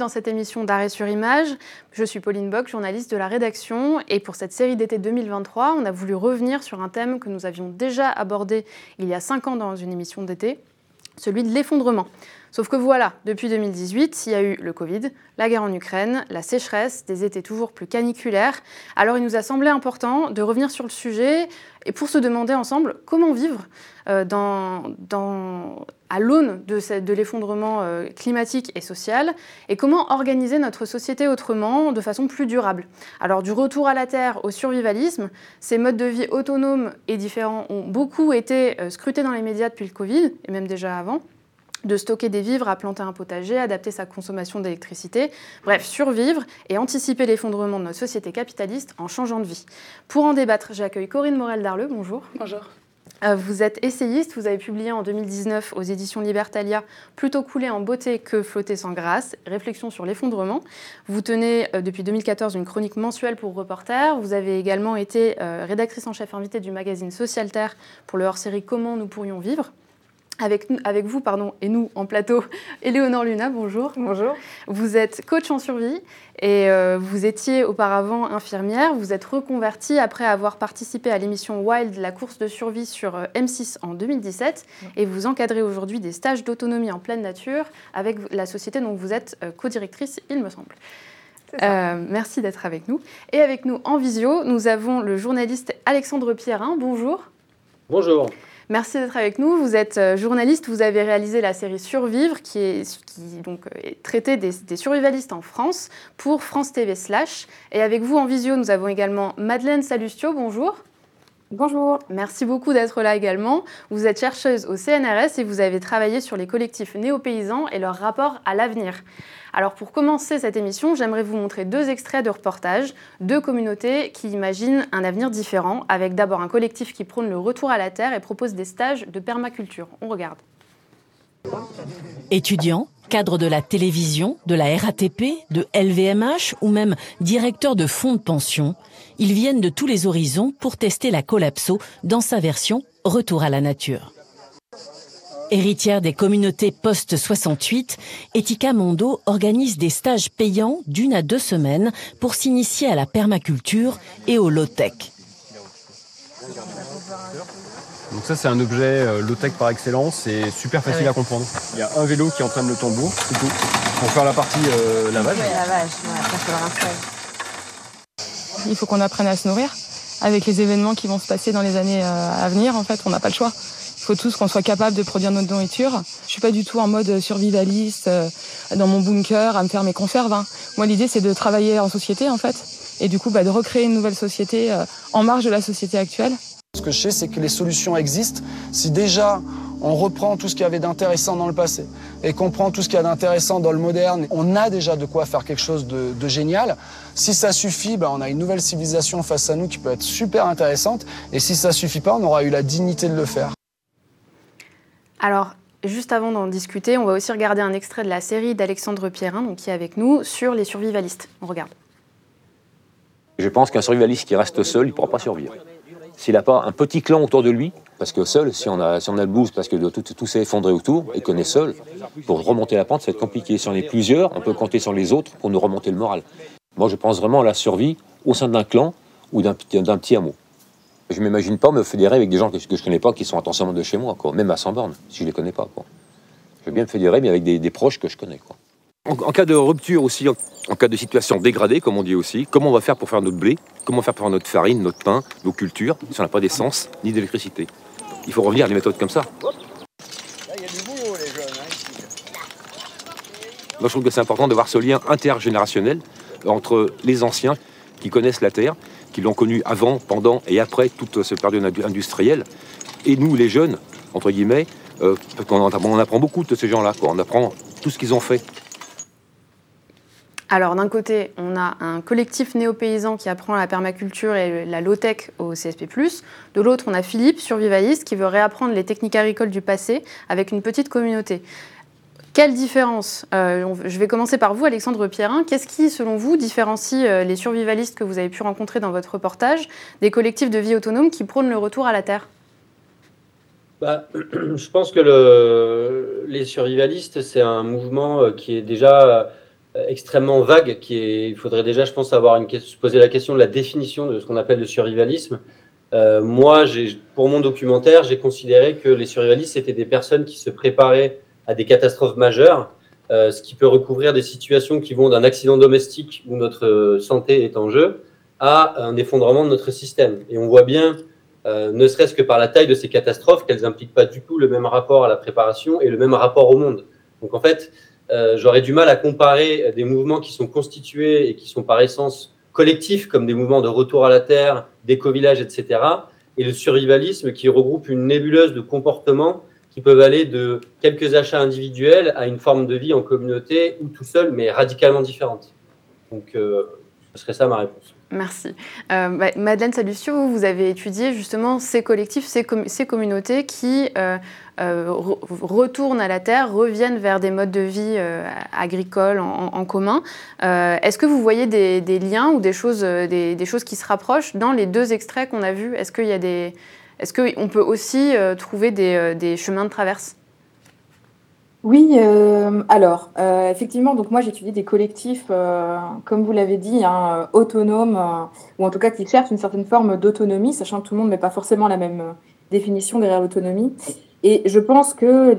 dans cette émission d'arrêt sur image. Je suis Pauline Bock, journaliste de la rédaction, et pour cette série d'été 2023, on a voulu revenir sur un thème que nous avions déjà abordé il y a cinq ans dans une émission d'été, celui de l'effondrement. Sauf que voilà, depuis 2018, il y a eu le Covid, la guerre en Ukraine, la sécheresse, des étés toujours plus caniculaires. Alors il nous a semblé important de revenir sur le sujet et pour se demander ensemble comment vivre euh, à l'aune de, l'effondrement euh, climatique et social et comment organiser notre société autrement, de façon plus durable. Alors du retour à la Terre au survivalisme, ces modes de vie autonomes et différents ont beaucoup été euh, scrutés dans les médias depuis le Covid et même déjà avant de stocker des vivres à planter un potager, adapter sa consommation d'électricité, bref, survivre et anticiper l'effondrement de notre société capitaliste en changeant de vie. Pour en débattre, j'accueille Corinne Morel-Darleux, bonjour. Bonjour. Euh, vous êtes essayiste, vous avez publié en 2019 aux éditions Libertalia Plutôt couler en beauté que flotter sans grâce, réflexion sur l'effondrement. Vous tenez euh, depuis 2014 une chronique mensuelle pour Reporter. Vous avez également été euh, rédactrice en chef invitée du magazine Social Terre pour le hors-série Comment nous pourrions vivre. Avec, avec, vous pardon, et nous en plateau, Éléonore Luna, bonjour. Bonjour. Vous êtes coach en survie et euh, vous étiez auparavant infirmière. Vous êtes reconvertie après avoir participé à l'émission Wild, la course de survie sur euh, M6 en 2017. Et vous encadrez aujourd'hui des stages d'autonomie en pleine nature avec la société dont vous êtes euh, co-directrice, il me semble. merci d'être avec nous. Et avec nous en visio, nous avons le journaliste Alexandre Pierrin. Bonjour. Bonjour. Merci d'être avec nous. Vous êtes euh, journaliste, vous avez réalisé la série Survivre, qui est, qui, donc, euh, est traitée des, des, survivalistes en France pour France TV Slash. Et avec vous en visio, nous avons également Madeleine Salustio. Bonjour. Bonjour. Merci beaucoup d'être là également. Vous êtes chercheuse au CNRS et vous avez travaillé sur les collectifs néo-paysans et leur rapport à l'avenir. Alors pour commencer cette émission, j'aimerais vous montrer deux extraits de reportages, deux communautés qui imaginent un avenir différent, avec d'abord un collectif qui prône le retour à la terre et propose des stages de permaculture. On regarde. Étudiants, cadres de la télévision, de la RATP, de LVMH ou même directeurs de fonds de pension, ils viennent de tous les horizons pour tester la collapso dans sa version Retour à la nature. Héritière des communautés post-68, Etika Mondo organise des stages payants d'une à deux semaines pour s'initier à la permaculture et au low-tech. Donc ça c'est un objet euh, low-tech par excellence et super facile ah à comprendre. Il y a un vélo qui entraîne le tambour, c'est tout. Pour faire la partie euh, lavage. lavage, Il faut qu'on apprenne à se nourrir. Avec les événements qui vont se passer dans les années euh, à venir, en fait, on n'a pas le choix. Il faut tous qu'on soit capable de produire notre nourriture. Je suis pas du tout en mode survivaliste euh, dans mon bunker à me faire mes conserves. Hein. Moi, l'idée c'est de travailler en société en fait, et du coup bah, de recréer une nouvelle société euh, en marge de la société actuelle. Ce que je sais, c'est que les solutions existent. Si déjà on reprend tout ce qu'il y avait d'intéressant dans le passé et qu'on prend tout ce qu'il y a d'intéressant dans le moderne, on a déjà de quoi faire quelque chose de, génial. Si ça suffit, bah, on a une nouvelle civilisation face à nous qui peut être super intéressante. Et si ça suffit pas, on aura eu la dignité de le faire. Alors, juste avant d'en discuter, on va aussi regarder un extrait de la série d'Alexandre Pierrin, donc, qui est avec nous, sur les survivalistes. On regarde. Je pense qu'un survivaliste qui reste seul, il ne pourra pas survivre. S'il n'a pas un petit clan autour de lui, parce que seul, si on a, si on a le boost, parce que tout, tout s'est effondré autour, et qu'on est seul, pour remonter la pente, ça va être compliqué. Si on est plusieurs, on peut compter sur les autres pour nous remonter le moral. Moi, je pense vraiment à la survie au sein d'un clan ou d'un petit hameau. Je ne m'imagine pas me fédérer avec des gens que, je ne connais pas, qui sont intentionnellement de chez moi, quoi. même à 100 bornes, si je ne les connais pas. Quoi. Je veux bien me fédérer, mais avec des, proches que je connais. Quoi. En, cas de rupture aussi, en, cas de situation dégradée, comme on dit aussi, comment on va faire pour faire notre blé? Comment faire pour faire notre farine, notre pain, nos cultures, si on n'a pas d'essence ni d'électricité? Il faut revenir à des méthodes comme ça. Moi, je trouve que c'est important d'avoir ce lien intergénérationnel entre les anciens qui connaissent la terre qui l'ont connu avant, pendant et après toute cette période industrielle. Et nous, les jeunes, entre guillemets, euh, on, apprend beaucoup de ces gens-là. On apprend tout ce qu'ils ont fait. Alors d'un côté, on a un collectif néo-paysan qui apprend la permaculture et la low-tech au CSP+. De l'autre, on a Philippe, survivaliste, qui veut réapprendre les techniques agricoles du passé avec une petite communauté. Quelle différence euh, Je vais commencer par vous, Alexandre Pierrin. Qu'est-ce qui, selon vous, différencie euh, les survivalistes que vous avez pu rencontrer dans votre reportage des collectifs de vie autonome qui prônent le retour à la Terre? Bah, Je pense que le, les survivalistes, c'est un mouvement euh, qui est déjà extrêmement vague. Il faudrait déjà, je pense, avoir une, se poser la question de la définition de ce qu'on appelle le survivalisme. Moi, pour mon documentaire, j'ai considéré que les survivalistes étaient des personnes qui se préparaient à des catastrophes majeures, euh, ce qui peut recouvrir des situations qui vont d'un accident domestique où notre santé est en jeu à un effondrement de notre système. Et on voit bien euh, ne serait-ce que par la taille de ces catastrophes, qu'elles n'impliquent pas du tout le même rapport à la préparation et le même rapport au monde. Donc en fait, euh, j'aurais du mal à comparer des mouvements qui sont constitués et qui sont par essence collectifs, comme des mouvements de retour à la Terre, d'éco-village, etc., et le survivalisme qui regroupe une nébuleuse de comportements qui peuvent aller de quelques achats individuels à une forme de vie en communauté ou tout seul, mais radicalement différente. Donc, euh, ce serait ça ma réponse. Merci. Euh, bah, Madeleine Salucio, vous avez étudié justement ces collectifs, ces, communautés qui euh, retournent à la terre, reviennent vers des modes de vie agricoles en, commun. Est-ce que vous voyez des, liens ou des choses, des, choses qui se rapprochent dans les deux extraits qu'on a vus? Est-ce qu'il y a des, est-ce qu'on peut aussi trouver des chemins de traverse? Oui, euh, alors, euh, effectivement, donc moi j'étudie des collectifs, euh, comme vous l'avez dit, hein, autonomes, ou en tout cas qui cherchent une certaine forme d'autonomie, sachant que tout le monde met pas forcément la même définition derrière l'autonomie. Et je pense que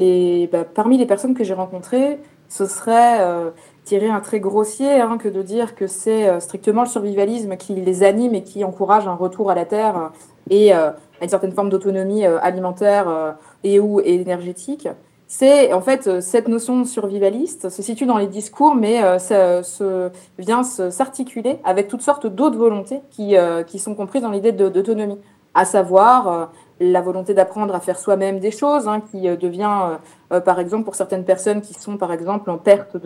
bah, parmi les personnes que j'ai rencontrées, ce serait tirer un trait grossier hein, que de dire que c'est strictement le survivalisme qui les anime et qui encourage un retour à la terre et à une certaine forme d'autonomie alimentaire et ou énergétique. C'est en fait euh, cette notion survivaliste se situe dans les discours, mais euh, ça se, vient s'articuler avec toutes sortes d'autres volontés qui, euh, qui sont comprises dans l'idée d'autonomie, à savoir la volonté d'apprendre à faire soi-même des choses, hein, qui devient, par exemple, pour certaines personnes qui sont, par exemple, en perte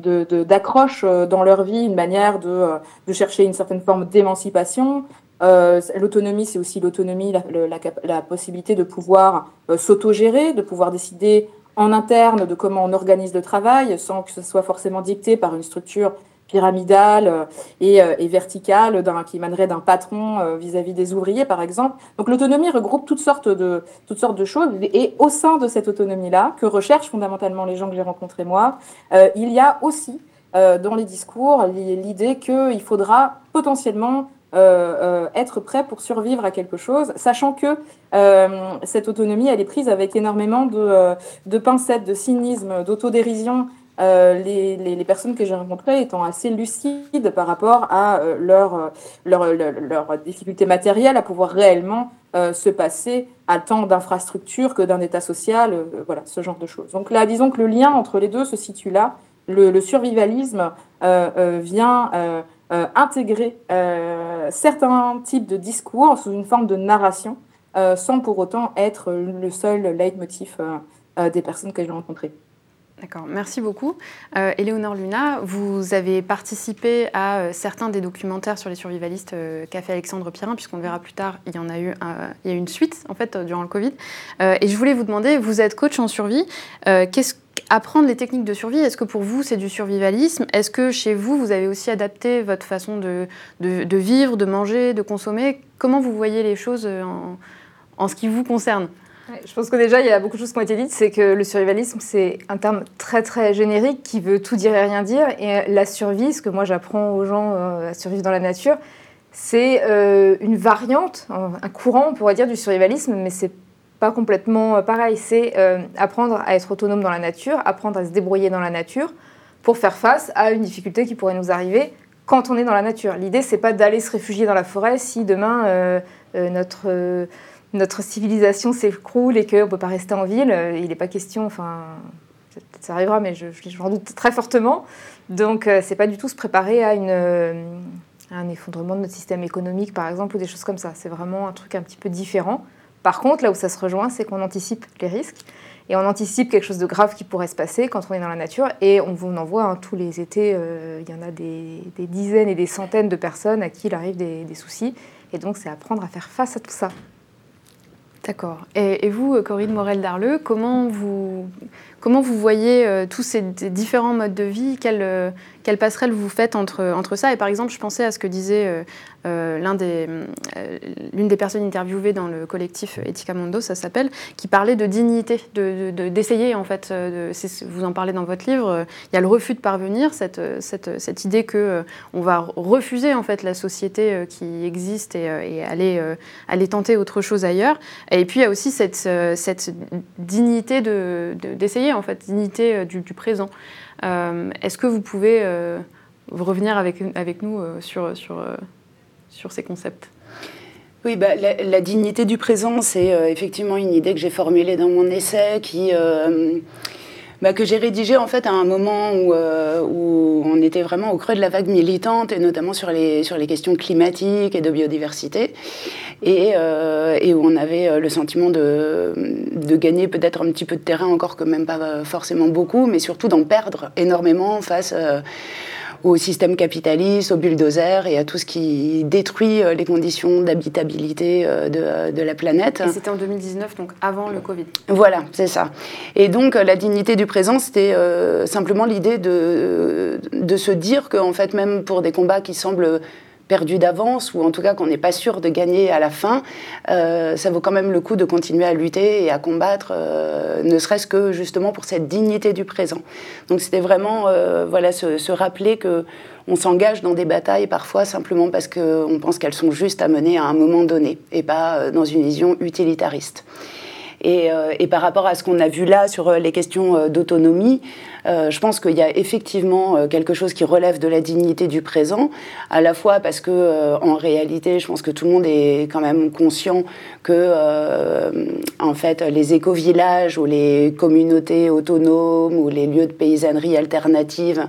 d'accroche de, de, dans leur vie, une manière de, de chercher une certaine forme d'émancipation. l'autonomie, c'est aussi l'autonomie, la, la, la, possibilité de pouvoir s'autogérer, de pouvoir décider en interne de comment on organise le travail, sans que ce soit forcément dicté par une structure pyramidale euh, euh, et, verticale qui émanerait d'un patron euh, vis-à-vis des ouvriers, par exemple. Donc l'autonomie regroupe toutes sortes de, toutes sortes de choses. Et au sein de cette autonomie-là, que recherchent fondamentalement les gens que j'ai rencontrés moi, il y a aussi dans les discours l'idée qu'il faudra potentiellement euh, euh, être prêt pour survivre à quelque chose, sachant que euh, cette autonomie, elle est prise avec énormément de, de pincettes, de cynisme, d'autodérision. Les, les, personnes que j'ai rencontrées étant assez lucides par rapport à leur, leur, leur, difficulté matérielle à pouvoir réellement se passer à tant d'infrastructures que d'un état social, voilà, ce genre de choses. Donc là, disons que le lien entre les deux se situe là. Le, le survivalisme vient euh, intégrer euh, certains types de discours sous une forme de narration, euh, sans pour autant être le seul leitmotiv des personnes que j'ai rencontrées. D'accord, merci beaucoup. Euh, Éléonore Luna, vous avez participé à certains des documentaires sur les survivalistes qu'a fait Alexandre Pirin, puisqu'on verra plus tard, il y en a eu, il y a une suite en fait durant le Covid. et je voulais vous demander, vous êtes coach en survie, qu'est-ce Apprendre les techniques de survie, est-ce que pour vous c'est du survivalisme? Est-ce que chez vous, vous avez aussi adapté votre façon de, de, vivre, de manger, de consommer? Comment vous voyez les choses en, en ce qui vous concerne? Je pense que déjà, il y a beaucoup de choses qui ont été dites. C'est que le survivalisme, c'est un terme très, très générique qui veut tout dire et rien dire. Et la survie, ce que moi j'apprends aux gens euh, à survivre dans la nature, c'est euh, une variante, un courant, on pourrait dire, du survivalisme, mais c'est pas complètement euh, pareil. C'est euh, apprendre à être autonome dans la nature, apprendre à se débrouiller dans la nature pour faire face à une difficulté qui pourrait nous arriver quand on est dans la nature. L'idée, c'est pas d'aller se réfugier dans la forêt si demain euh, notre, notre civilisation s'écroule et qu'on ne peut pas rester en ville. il n'est pas question, enfin, ça arrivera, mais je, j'en doute très fortement. Donc, c'est pas du tout se préparer à une un effondrement de notre système économique, par exemple, ou des choses comme ça. C'est vraiment un truc un petit peu différent. Par contre, là où ça se rejoint, c'est qu'on anticipe les risques et on anticipe quelque chose de grave qui pourrait se passer quand on est dans la nature. Et on, vous en voit tous les étés, euh, il y en a des, dizaines et des centaines de personnes à qui il arrive des, soucis. Et donc, c'est apprendre à faire face à tout ça. D'accord. Et, vous, Corinne Morel-Darleux, comment vous, comment vous voyez euh, tous ces différents modes de vie quelle, quelle, passerelle vous faites entre, entre ça? Et par exemple, je pensais à ce que disait euh, euh, l'une des personnes interviewées dans le collectif Etica Mondo, ça s'appelle, qui parlait de dignité, d'essayer de, en fait. vous en parlez dans votre livre. Il y a le refus de parvenir, cette, cette, cette idée que on va refuser en fait la société qui existe et, aller, aller tenter autre chose ailleurs. Et puis il y a aussi cette, euh, cette dignité d'essayer, en fait, dignité euh, du, présent. Euh, est-ce que vous pouvez revenir avec, avec nous sur, sur, sur ces concepts? Oui, bah, la, dignité du présent, c'est effectivement une idée que j'ai formulée dans mon essai qui, bah, que j'ai rédigé en fait à un moment où, euh, où, on était vraiment au creux de la vague militante et notamment sur les, sur les questions climatiques et de biodiversité. Et, euh, et où on avait euh, le sentiment de, de gagner peut-être un petit peu de terrain encore que même pas forcément beaucoup mais surtout d'en perdre énormément face au système capitaliste, au bulldozer et à tout ce qui détruit euh, les conditions d'habitabilité euh, de, de, la planète. Et c'était en 2019, donc avant le Covid. Voilà, c'est ça. Et donc la dignité du présent, c'était euh, simplement l'idée de, de se dire qu'en fait, même pour des combats qui semblent perdu d'avance, ou en tout cas qu'on n'est pas sûr de gagner à la fin, euh, ça vaut quand même le coup de continuer à lutter et à combattre, euh, ne serait-ce que justement pour cette dignité du présent. Donc c'était vraiment euh, voilà, se, rappeler que on s'engage dans des batailles parfois simplement parce qu'on pense qu'elles sont justes à mener à un moment donné, et pas dans une vision utilitariste. Et, et, par rapport à ce qu'on a vu là sur les questions d'autonomie, euh, je pense qu'il y a effectivement euh, quelque chose qui relève de la dignité du présent, à la fois parce que, euh, en réalité, je pense que tout le monde est quand même conscient que, en fait, les éco-villages ou les communautés autonomes ou les lieux de paysannerie alternative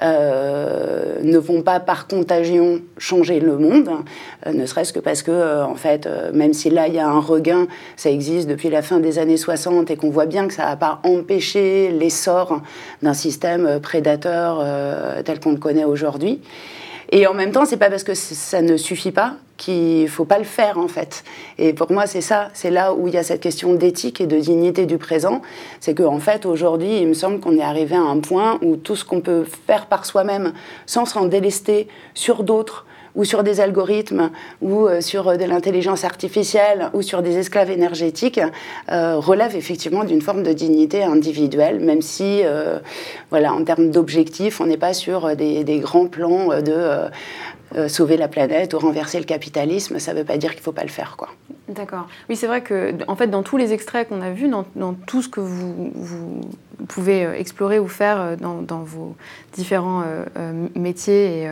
ne vont pas par contagion changer le monde, ne serait-ce que parce que, en fait, même si là il y a un regain, ça existe depuis la fin des années 60 et qu'on voit bien que ça n'a pas empêché l'essor d'un système prédateur tel qu'on le connaît aujourd'hui. Et en même temps, c'est pas parce que ça ne suffit pas qu'il faut pas le faire en fait. Et pour moi, c'est ça, c'est là où il y a cette question d'éthique et de dignité du présent, c'est qu'en en fait aujourd'hui, il me semble qu'on est arrivé à un point où tout ce qu'on peut faire par soi-même, sans s'en délester sur d'autres, ou sur des algorithmes, ou euh, sur de l'intelligence artificielle, ou sur des esclaves énergétiques, euh, relève effectivement d'une forme de dignité individuelle, même si, euh, voilà, en termes d'objectifs, on n'est pas sur des, grands plans de euh, sauver la planète ou renverser le capitalisme, ça ne veut pas dire qu'il ne faut pas le faire. quoi. D'accord. Oui, c'est vrai que, en fait, dans tous les extraits qu'on a vus, dans, tout ce que vous, pouvez euh, explorer ou faire euh, dans, vos différents métiers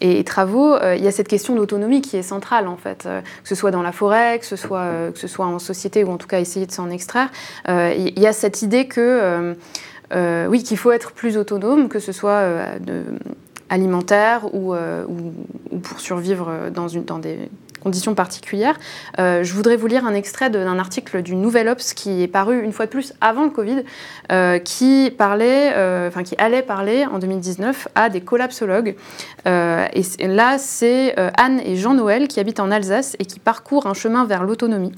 et, travaux, il y a cette question d'autonomie qui est centrale, en fait, que ce soit dans la forêt, que ce soit, que ce soit en société ou en tout cas essayer de s'en extraire. Il y a cette idée que, oui, qu'il faut être plus autonome, que ce soit de alimentaire euh, ou, pour survivre dans, des conditions particulières. Euh, je voudrais vous lire un extrait d'un article du Nouvel Ops qui est paru une fois de plus avant le Covid, euh, qui parlait, enfin qui allait parler en 2019 à des collapsologues. et là, c'est Anne et Jean Noël qui habitent en Alsace et qui parcourent un chemin vers l'autonomie.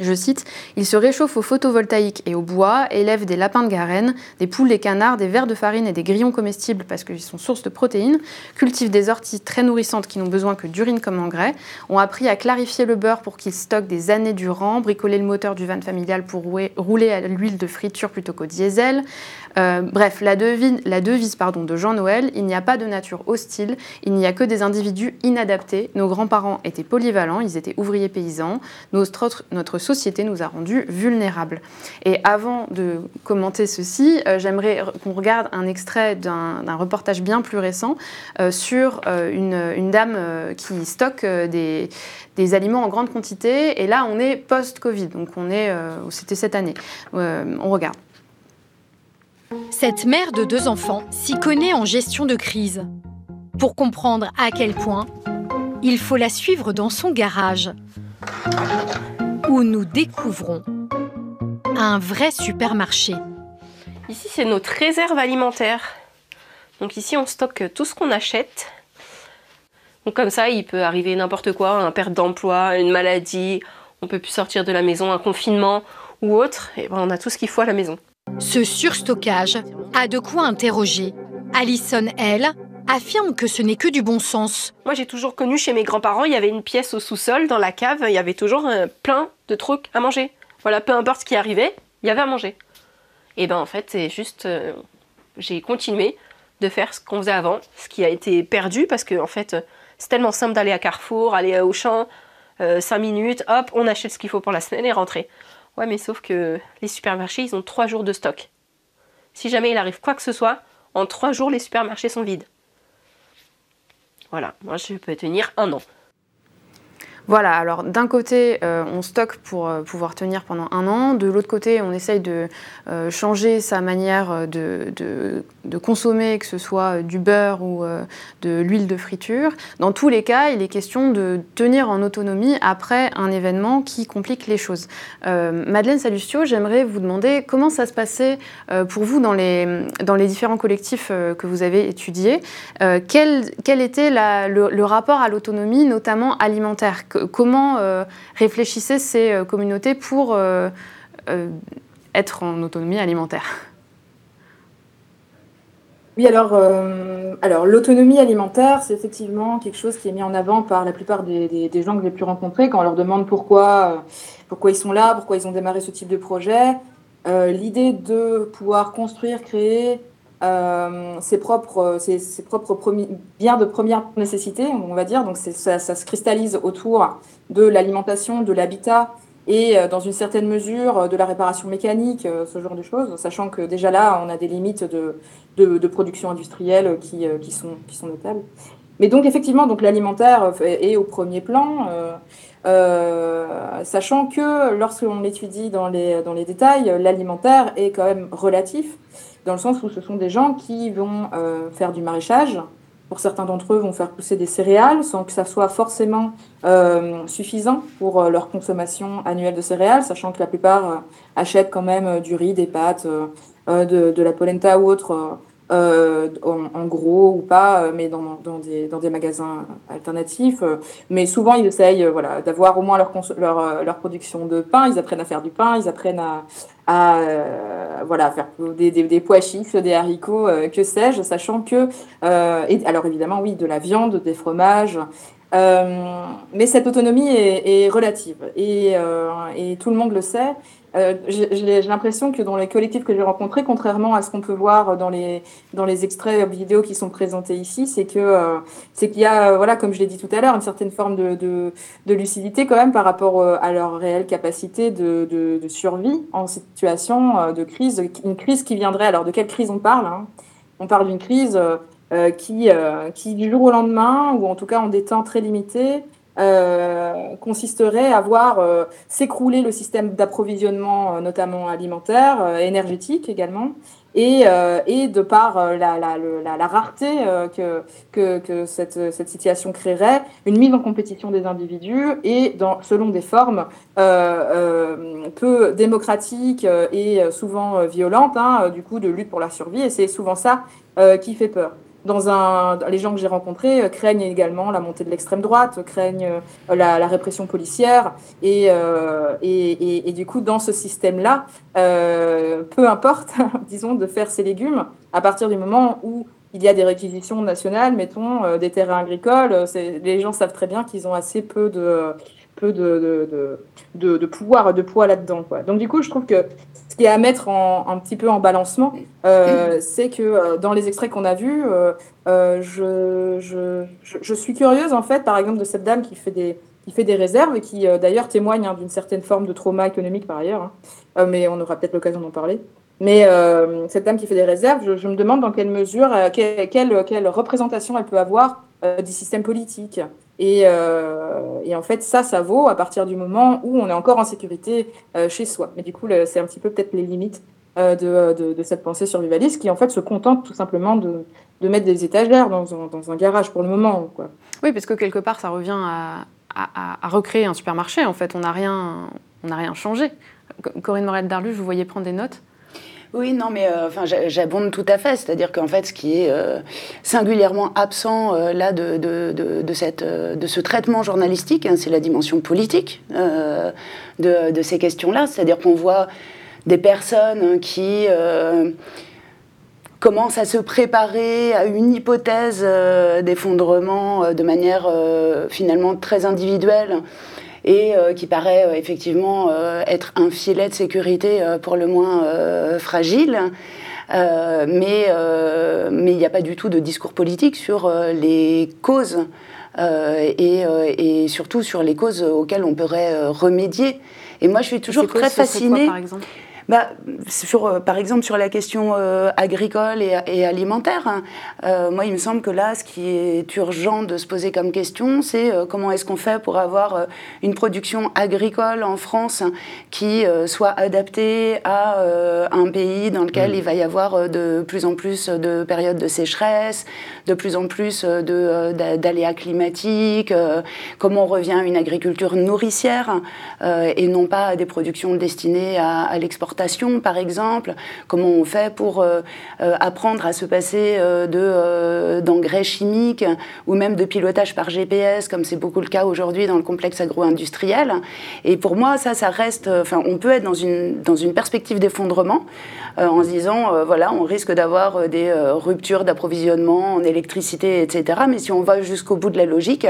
Je cite, Ils se réchauffent au photovoltaïque et au bois, élèvent des lapins de Garenne, des poules, des canards, des vers de farine et des grillons comestibles parce qu'ils sont source de protéines, cultivent des orties très nourrissantes qui n'ont besoin que d'urine comme engrais, ont appris à clarifier le beurre pour qu'il stocke des années durant, bricoler le moteur du van familial pour rouler à l'huile de friture plutôt qu'au diesel, euh, bref, la, devise, de Jean Noël, il n'y a pas de nature hostile, il n'y a que des individus inadaptés. Nos grands-parents étaient polyvalents, ils étaient ouvriers paysans. Notre, notre société nous a rendus vulnérables. Et avant de commenter ceci, euh, j'aimerais qu'on regarde un extrait d'un reportage bien plus récent euh, sur une, dame qui stocke des, des, aliments en grande quantité. Et là, on est post-Covid, donc on est, c'était cette année. on regarde. Cette mère de deux enfants s'y connaît en gestion de crise. Pour comprendre à quel point, il faut la suivre dans son garage, où nous découvrons un vrai supermarché. Ici, c'est notre réserve alimentaire. Donc ici, on stocke tout ce qu'on achète. Comme ça, il peut arriver n'importe quoi, un perte d'emploi, une maladie. on peut plus sortir de la maison, un confinement ou autre, ben on a tout ce qu'il faut à la maison. Ce surstockage a de quoi interroger. Alison, elle, affirme que ce n'est que du bon sens. Moi, j'ai toujours connu chez mes grands-parents, il y avait une pièce au sous-sol, dans la cave, il y avait toujours euh, plein de trucs à manger. Voilà, peu importe ce qui arrivait, il y avait à manger. Et ben en fait, c'est juste, euh, j'ai continué de faire ce qu'on faisait avant, ce qui a été perdu parce que en fait, c'est tellement simple d'aller à Carrefour, aller au champ, 5 minutes, hop, on achète ce qu'il faut pour la semaine et rentrer. Ouais, mais sauf que les supermarchés, ils ont 3 jours de stock. Si jamais il arrive quoi que ce soit, en 3 jours, les supermarchés sont vides. Voilà, moi je peux tenir un an. Voilà, alors d'un côté, euh, on stocke pour euh, pouvoir tenir pendant un an. De l'autre côté, on essaye de euh, changer sa manière de, consommer, que ce soit du beurre ou de l'huile de friture. Dans tous les cas, il est question de tenir en autonomie après un événement qui complique les choses. Madeleine Salustio, j'aimerais vous demander comment ça se passait pour vous dans les, différents collectifs que vous avez étudiés. Quel, était le rapport à l'autonomie, notamment alimentaire? Comment euh, réfléchissaient ces euh, communautés pour euh, être en autonomie alimentaire? Oui, alors, l'autonomie alimentaire, c'est effectivement quelque chose qui est mis en avant par la plupart des, gens que j'ai pu rencontrer quand on leur demande pourquoi ils sont là, pourquoi ils ont démarré ce type de projet. L'idée de pouvoir construire, créer ses propres, ses, ses propres biens de première nécessité, on va dire. Donc ça, ça, se cristallise autour de l'alimentation, de l'habitat et euh, dans une certaine mesure euh, de la réparation mécanique, euh, ce genre de choses, sachant que déjà là, on a des limites de, de, de production industrielle qui, qui, sont, qui sont notables. Mais donc effectivement, donc l'alimentaire est au premier plan, euh, sachant que lorsqu'on étudie dans les, dans les détails, l'alimentaire est quand même relatif dans le sens où ce sont des gens qui vont euh, faire du maraîchage. Pour certains d'entre eux, vont faire pousser des céréales sans que ça soit forcément euh, suffisant pour euh, leur consommation annuelle de céréales, sachant que la plupart achètent quand même du riz, des pâtes, de, la polenta ou autre en, gros ou pas, mais dans, des, magasins alternatifs. Mais souvent, ils essayent voilà, d'avoir au moins leur, production de pain. Ils apprennent à faire du pain, ils apprennent à, à voilà, faire des, des, pois chiches, des haricots, que sais-je, sachant que, et, alors évidemment, oui, de la viande, des fromages. mais cette autonomie est, relative et, tout le monde le sait. Euh, j'ai l'impression que dans les collectifs que j'ai rencontrés, contrairement à ce qu'on peut voir dans les, dans les extraits vidéo qui sont présentés ici, c'est que euh, c'est qu'il y a, voilà, comme je l'ai dit tout à l'heure, une certaine forme de, de, de, lucidité quand même par rapport euh, à leur réelle capacité de, de, de survie en situation euh, de crise, une crise qui viendrait. Alors de quelle crise on parle hein? On parle d'une crise euh, qui, qui du jour au lendemain, ou en tout cas en des temps très limités, euh, consisterait à voir euh, s'écrouler le système d'approvisionnement, euh, notamment alimentaire, énergétique également, et, de par la, rareté que, cette, situation créerait, une mise en compétition des individus et selon des formes peu démocratiques et souvent violentes, hein, du coup, de lutte pour la survie, et c'est souvent ça qui fait peur dans un, les gens que j'ai rencontrés euh, craignent également la montée de l'extrême droite, craignent euh, la, la, répression policière. Et, euh, et, et, et, du coup, dans ce système-là, euh, peu importe, disons, de faire ses légumes, à partir du moment où il y a des réquisitions nationales, mettons, euh, des terrains agricoles, les gens savent très bien qu'ils ont assez peu de peu de, pouvoir, de poids là-dedans. Donc du coup, je trouve que ce qui est à mettre un petit peu en balancement, euh, c'est que euh, dans les extraits qu'on a vus, euh, je, suis curieuse en fait, par exemple, de cette dame qui fait des, réserves et qui d'ailleurs témoigne hein, d'une certaine forme de trauma économique par ailleurs, hein. mais on aura peut-être l'occasion d'en parler. Mais cette dame qui fait des réserves, je, me demande dans quelle mesure, quelle représentation elle peut avoir du système politique. Et, euh, et, en fait, ça, ça vaut à partir du moment où on est encore en sécurité euh, chez soi. Mais du coup, c'est un petit peu peut-être les limites euh, de, cette pensée survivaliste qui, en fait, se contente tout simplement de, mettre des étagères dans un, dans un, garage pour le moment. Quoi. Oui, parce que quelque part, ça revient à, recréer un supermarché. En fait, on n'a rien, rien changé. Corinne Morel-Darlu, je vous voyais prendre des notes. Oui, non, mais euh, enfin, j'abonde tout à fait. C'est-à-dire qu'en fait, ce qui est euh, singulièrement absent euh, là de, ce traitement journalistique, hein, c'est la dimension politique de, ces questions-là. C'est-à-dire qu'on voit des personnes qui commencent à se préparer à une hypothèse d'effondrement de manière finalement très individuelle et euh, qui paraît euh, effectivement euh, être un filet de sécurité pour le moins fragile. mais mais il n'y a pas du tout de discours politique sur les causes et, et, surtout sur les causes auxquelles on pourrait remédier. Et moi, je suis toujours très fascinée. par exemple? Bah, sur, euh, Par exemple, sur la question euh, agricole et, alimentaire, hein, euh, moi, il me semble que là, ce qui est urgent de se poser comme question, c'est comment est-ce qu'on fait pour avoir une production agricole en France qui soit adaptée à un pays dans lequel mmh. il va y avoir de plus en plus de périodes de sécheresse, de plus en plus d'aléas climatiques, comment on revient à une agriculture nourricière et non pas à des productions destinées à, à l'exportation par exemple, comment on fait pour euh, euh, apprendre à se passer euh, d'engrais chimiques ou même de pilotage par GPS, comme c'est beaucoup le cas aujourd'hui dans le complexe agro-industriel. Et pour moi, ça, ça reste. Enfin, on peut être dans une, dans une perspective d'effondrement en se disant, voilà, on risque d'avoir des ruptures d'approvisionnement en électricité, etc. Mais si on va jusqu'au bout de la logique,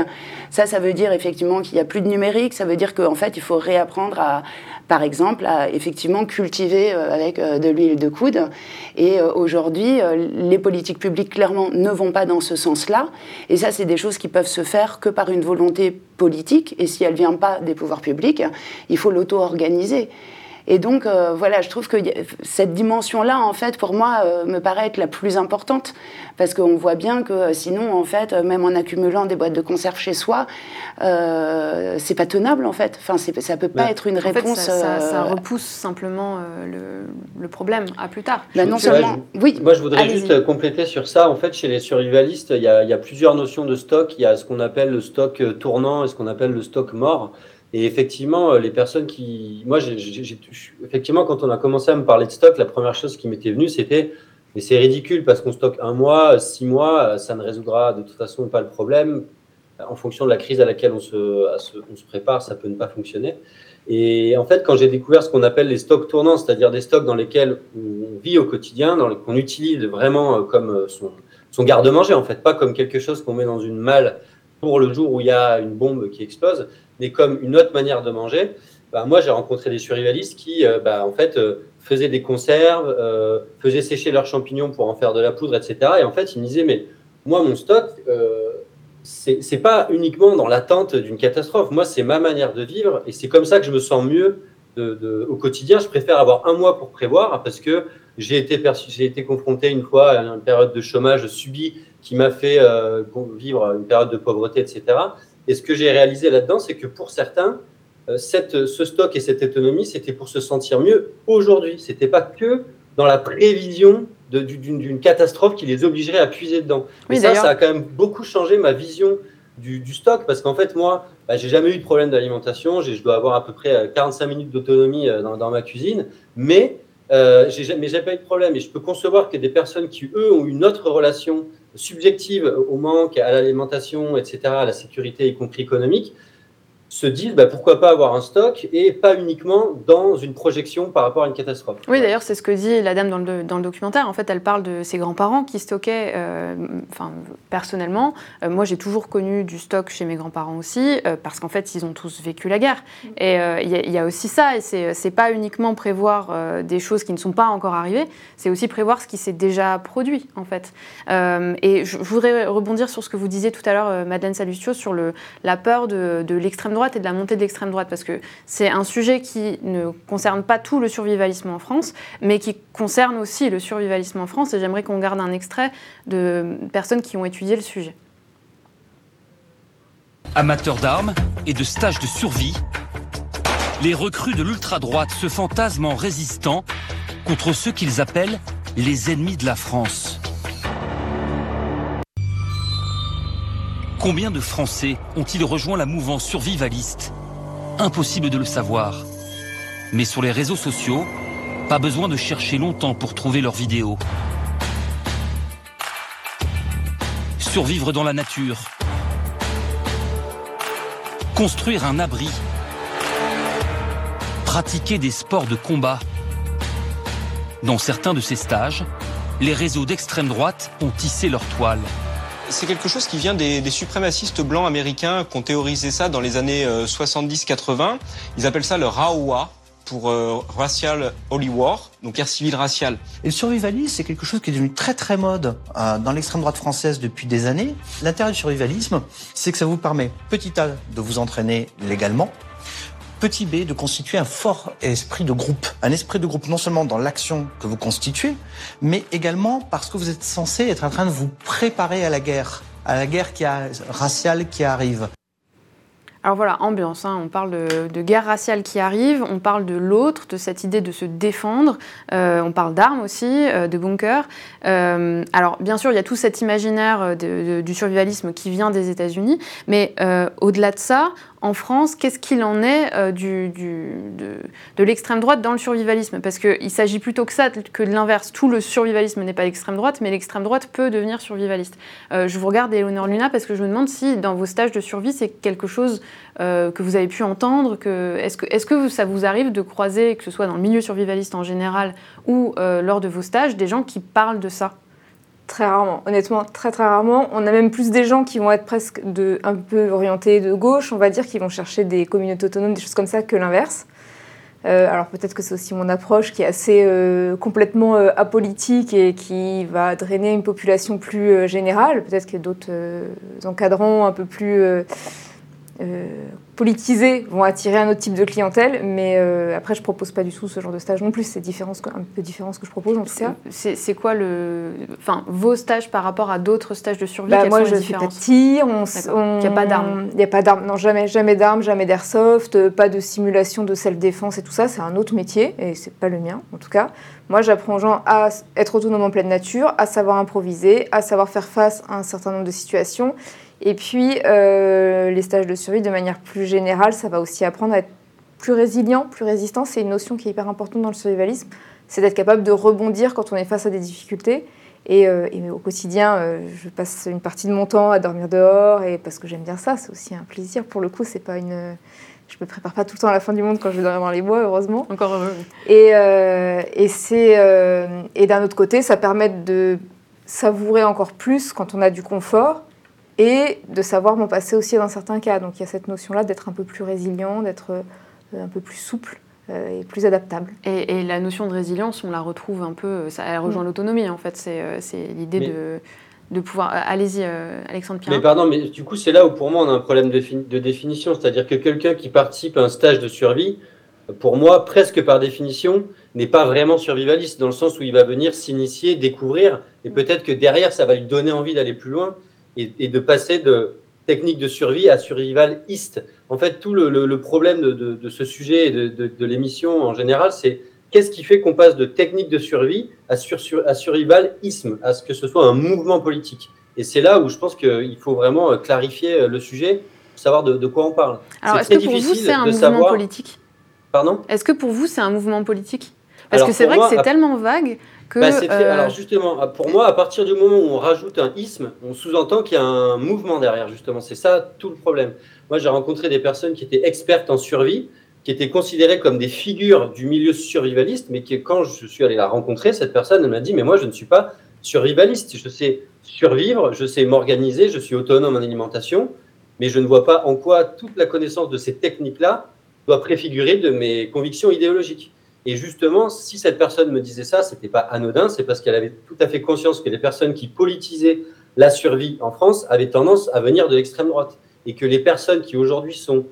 ça, ça veut dire effectivement qu'il n'y a plus de numérique, ça veut dire qu'en fait, il faut réapprendre à, par exemple, à effectivement cultiver euh, avec euh, de l'huile de coude. Et euh, aujourd'hui, les politiques publiques, clairement, ne vont pas dans ce sens-là. Et ça, c'est des choses qui peuvent se faire que par une volonté politique. Et si elle ne vient pas des pouvoirs publics, il faut l'auto-organiser. Et donc, euh, voilà, je trouve que cette dimension-là, en fait, pour moi, euh, me paraît être la plus importante. Parce qu'on voit bien que euh, sinon, en fait, même en accumulant des boîtes de conserve chez soi, c'est pas tenable, en fait. Enfin, ça peut pas être une réponse. ça, repousse simplement le, problème à plus tard. Bah, non seulement. oui. Moi, je voudrais juste compléter sur ça. En fait, chez les survivalistes, il y, a, il y a plusieurs notions de stock. Il y a ce qu'on appelle le stock tournant et ce qu'on appelle le stock mort. Et effectivement, euh, les personnes qui. Moi, effectivement, quand on a commencé à me parler de stock, la première chose qui m'était venue, c'était Mais c'est ridicule parce qu'on stocke un mois, six mois, ça ne résoudra de toute façon pas le problème. En fonction de la crise à laquelle on se, prépare, ça peut ne pas fonctionner. Et en fait, quand j'ai découvert ce qu'on appelle les stocks tournants, c'est-à-dire des stocks dans lesquels on vit au quotidien, qu'on utilise vraiment euh, comme euh, son, son garde-manger, en fait, pas comme quelque chose qu'on met dans une malle pour le jour où il y a une bombe qui explose, mais comme une autre manière de manger. Bah, moi, j'ai rencontré des survivalistes qui, euh, bah, en fait, euh, faisaient des conserves, euh, faisaient sécher leurs champignons pour en faire de la poudre, etc. Et en fait, ils me disaient, mais moi, mon stock, c'est pas uniquement dans l'attente d'une catastrophe. Moi, c'est ma manière de vivre et c'est comme ça que je me sens mieux au quotidien. Je préfère avoir un mois pour prévoir parce que j'ai été, été confronté une fois à une période de chômage subi qui m'a fait vivre une période de pauvreté, etc. Et ce que j'ai réalisé là-dedans, c'est que pour certains, euh, cette, ce stock et cette autonomie, c'était pour se sentir mieux aujourd'hui. Ce n'était pas que dans la prévision d'une catastrophe qui les obligerait à puiser dedans. Oui, ça, ça a quand même beaucoup changé ma vision du, stock parce qu'en fait, moi, bah, j'ai jamais eu de problème d'alimentation. Je dois avoir à peu près 45 euh, minutes d'autonomie euh, dans, ma cuisine, mais euh, j'ai mais j'ai pas eu de problème. Et je peux concevoir que des personnes qui, eux, ont une autre relation subjective au manque, à l'alimentation, etc., à la sécurité, y compris économique, se disent bah, pourquoi pas avoir un stock et pas uniquement dans une projection par rapport à une catastrophe. Oui, d'ailleurs, c'est ce que dit la dame dans le, dans le, documentaire. En fait, elle parle de ses grands-parents qui stockaient, euh, enfin, personnellement, euh, moi j'ai toujours connu du stock chez mes grands-parents aussi, euh, parce qu'en fait, ils ont tous vécu la guerre. Et il y, a aussi ça, et c'est pas uniquement prévoir des choses qui ne sont pas encore arrivées, c'est aussi prévoir ce qui s'est déjà produit, en fait. et je, voudrais rebondir sur ce que vous disiez tout à l'heure, Madeleine Salustio, sur le, la peur de, de l'extrême droite et de la montée de l'extrême droite, parce que c'est un sujet qui ne concerne pas tout le survivalisme en France, mais qui concerne aussi le survivalisme en France, et j'aimerais qu'on garde un extrait de personnes qui ont étudié le sujet. Amateurs d'armes et de stages de survie, les recrues de l'ultra-droite se fantasment en résistant contre ceux qu'ils appellent les ennemis de la France. Combien de Français ont-ils rejoint la mouvance survivaliste? Impossible de le savoir. Mais sur les réseaux sociaux, Pas besoin de chercher longtemps pour trouver leurs vidéos. Survivre dans la nature. Construire un abri. Pratiquer des sports de combat. Dans certains de ces stages, les réseaux d'extrême droite ont tissé leur toile. C'est quelque chose qui vient des, suprémacistes blancs américains qui ont théorisé ça dans les années 70-80. Ils appellent ça le RAOA, pour euh, Racial Holy War, donc guerre civile raciale. Et le survivalisme, c'est quelque chose qui est devenu très très mode euh, dans l'extrême droite française depuis des années. L'intérêt du survivalisme, c'est que ça vous permet, petit A, de vous entraîner légalement, petit b, de constituer un fort esprit de groupe. Un esprit de groupe non seulement dans l'action que vous constituez, mais également parce que vous êtes censé être en train de vous préparer à la guerre, à la guerre qui raciale qui arrive. Alors voilà, ambiance, hein. on parle de, guerre raciale qui arrive, on parle de l'autre, de cette idée de se défendre, euh, on parle d'armes aussi, euh, de bunkers. Euh, alors bien sûr, il y a tout cet imaginaire du survivalisme qui vient des États-Unis, mais au-delà de ça, en France, qu'est-ce qu'il en est euh, de, l'extrême droite dans le survivalisme? Parce qu'il s'agit plutôt que ça, que de l'inverse. Tout le survivalisme n'est pas l'extrême droite, mais l'extrême droite peut devenir survivaliste. Euh, je vous regarde, Eleonore Luna, parce que je me demande si dans vos stages de survie, c'est quelque chose euh, que vous avez pu entendre. Est-ce, que, ça vous arrive de croiser, que ce soit dans le milieu survivaliste en général ou lors de vos stages, des gens qui parlent de ça? Très rarement, honnêtement, très très rarement. On a même plus des gens qui vont être presque de, un peu orientés de gauche, on va dire, qui vont chercher des communautés autonomes, des choses comme ça, que l'inverse. Euh, alors peut-être que c'est aussi mon approche qui est assez euh, complètement euh, apolitique et qui va drainer une population plus générale. Peut-être que d'autres euh, encadrants un peu plus politisés vont attirer un autre type de clientèle, mais euh, après je propose pas du tout ce genre de stage non plus. C'est un peu différent ce que je propose en tout cas. C'est quoi le, enfin vos stages par rapport à d'autres stages de survie bah, Moi je suis tir, on, on... il n'y a pas d'armes. Il n'y a pas d'armes, non jamais, jamais d'armes, jamais d'airsoft, pas de simulation de self-défense et tout ça. C'est un autre métier et c'est pas le mien en tout cas. Moi, j'apprends aux gens à être autonome en pleine nature, à savoir improviser, à savoir faire face à un certain nombre de situations. Et puis, euh, les stages de survie, de manière plus générale, ça va aussi apprendre à être plus résilient, plus résistant. C'est une notion qui est hyper importante dans le survivalisme. C'est d'être capable de rebondir quand on est face à des difficultés. Et, euh, et au quotidien, euh, je passe une partie de mon temps à dormir dehors, et parce que j'aime bien ça, c'est aussi un plaisir. Pour le coup, c'est pas une je me prépare pas tout le temps à la fin du monde quand je vais dormir dans les bois, heureusement. Encore heureux. Et, euh, et, c'est, euh, et d'un autre côté, ça permet de savourer encore plus quand on a du confort et de savoir m'en passer aussi dans certains cas. Donc il y a cette notion-là d'être un peu plus résilient, d'être euh, un peu plus souple et plus adaptable. Et, et, la notion de résilience, on la retrouve un peu, ça, elle rejoint mmh. l'autonomie en fait, c'est, c'est l'idée Mais... de de pouvoir. Allez-y, euh, Alexandre Pierre. Mais pardon, mais du coup, c'est là où pour moi on a un problème de, de définition. C'est-à-dire que quelqu'un qui participe à un stage de survie, pour moi, presque par définition, n'est pas vraiment survivaliste, dans le sens où il va venir s'initier, découvrir, et peut-être que derrière, ça va lui donner envie d'aller plus loin et, et, de passer de technique de survie à survivaliste. En fait, tout le, le, le problème de, de, de, ce sujet et de, de l'émission en général, c'est qu'est-ce qui fait qu'on passe de technique de survie à, sur, sur, à survivalisme, à ce que ce soit un mouvement politique Et c'est là où je pense qu'il faut vraiment clarifier le sujet, savoir de, de quoi on parle. Alors, est-ce que pour vous, c'est un mouvement politique? Pardon? Est-ce que pour vous, c'est un mouvement politique? Parce que c'est vrai moi, que c'est à... tellement vague que. Bah, euh... Alors, justement, pour moi, à partir du moment où on rajoute un isme, on sous-entend qu'il y a un mouvement derrière, justement. C'est ça tout le problème. Moi, j'ai rencontré des personnes qui étaient expertes en survie qui étaient considérées comme des figures du milieu survivaliste, mais qui, quand je suis allé la rencontrer, cette personne m'a dit, mais moi, je ne suis pas survivaliste. Je sais survivre, je sais m'organiser, je suis autonome en alimentation, mais je ne vois pas en quoi toute la connaissance de ces techniques-là doit préfigurer de mes convictions idéologiques. Et justement, si cette personne me disait ça, c'était pas anodin, c'est parce qu'elle avait tout à fait conscience que les personnes qui politisaient la survie en France avaient tendance à venir de l'extrême droite. Et que les personnes qui aujourd'hui sont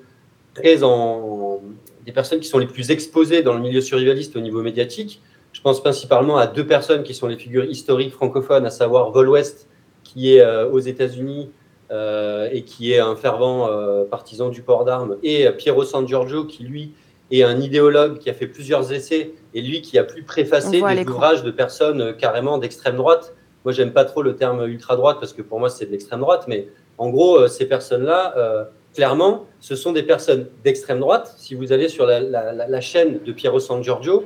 très des personnes qui sont les plus exposées dans le milieu survivaliste au niveau médiatique. Je pense principalement à deux personnes qui sont les figures historiques francophones, à savoir Vol West, qui est euh, aux États-Unis euh, et qui est un fervent euh, partisan du port d'armes, et Piero San Giorgio, qui lui est un idéologue qui a fait plusieurs essais et lui qui a pu préfacer des ouvrages de personnes euh, carrément d'extrême droite. Moi, j'aime pas trop le terme ultra droite parce que pour moi, c'est de l'extrême droite, mais en gros, euh, ces personnes-là clairement, ce sont des personnes d'extrême droite. Si vous allez sur la, la, la chaîne de Piero San Giorgio,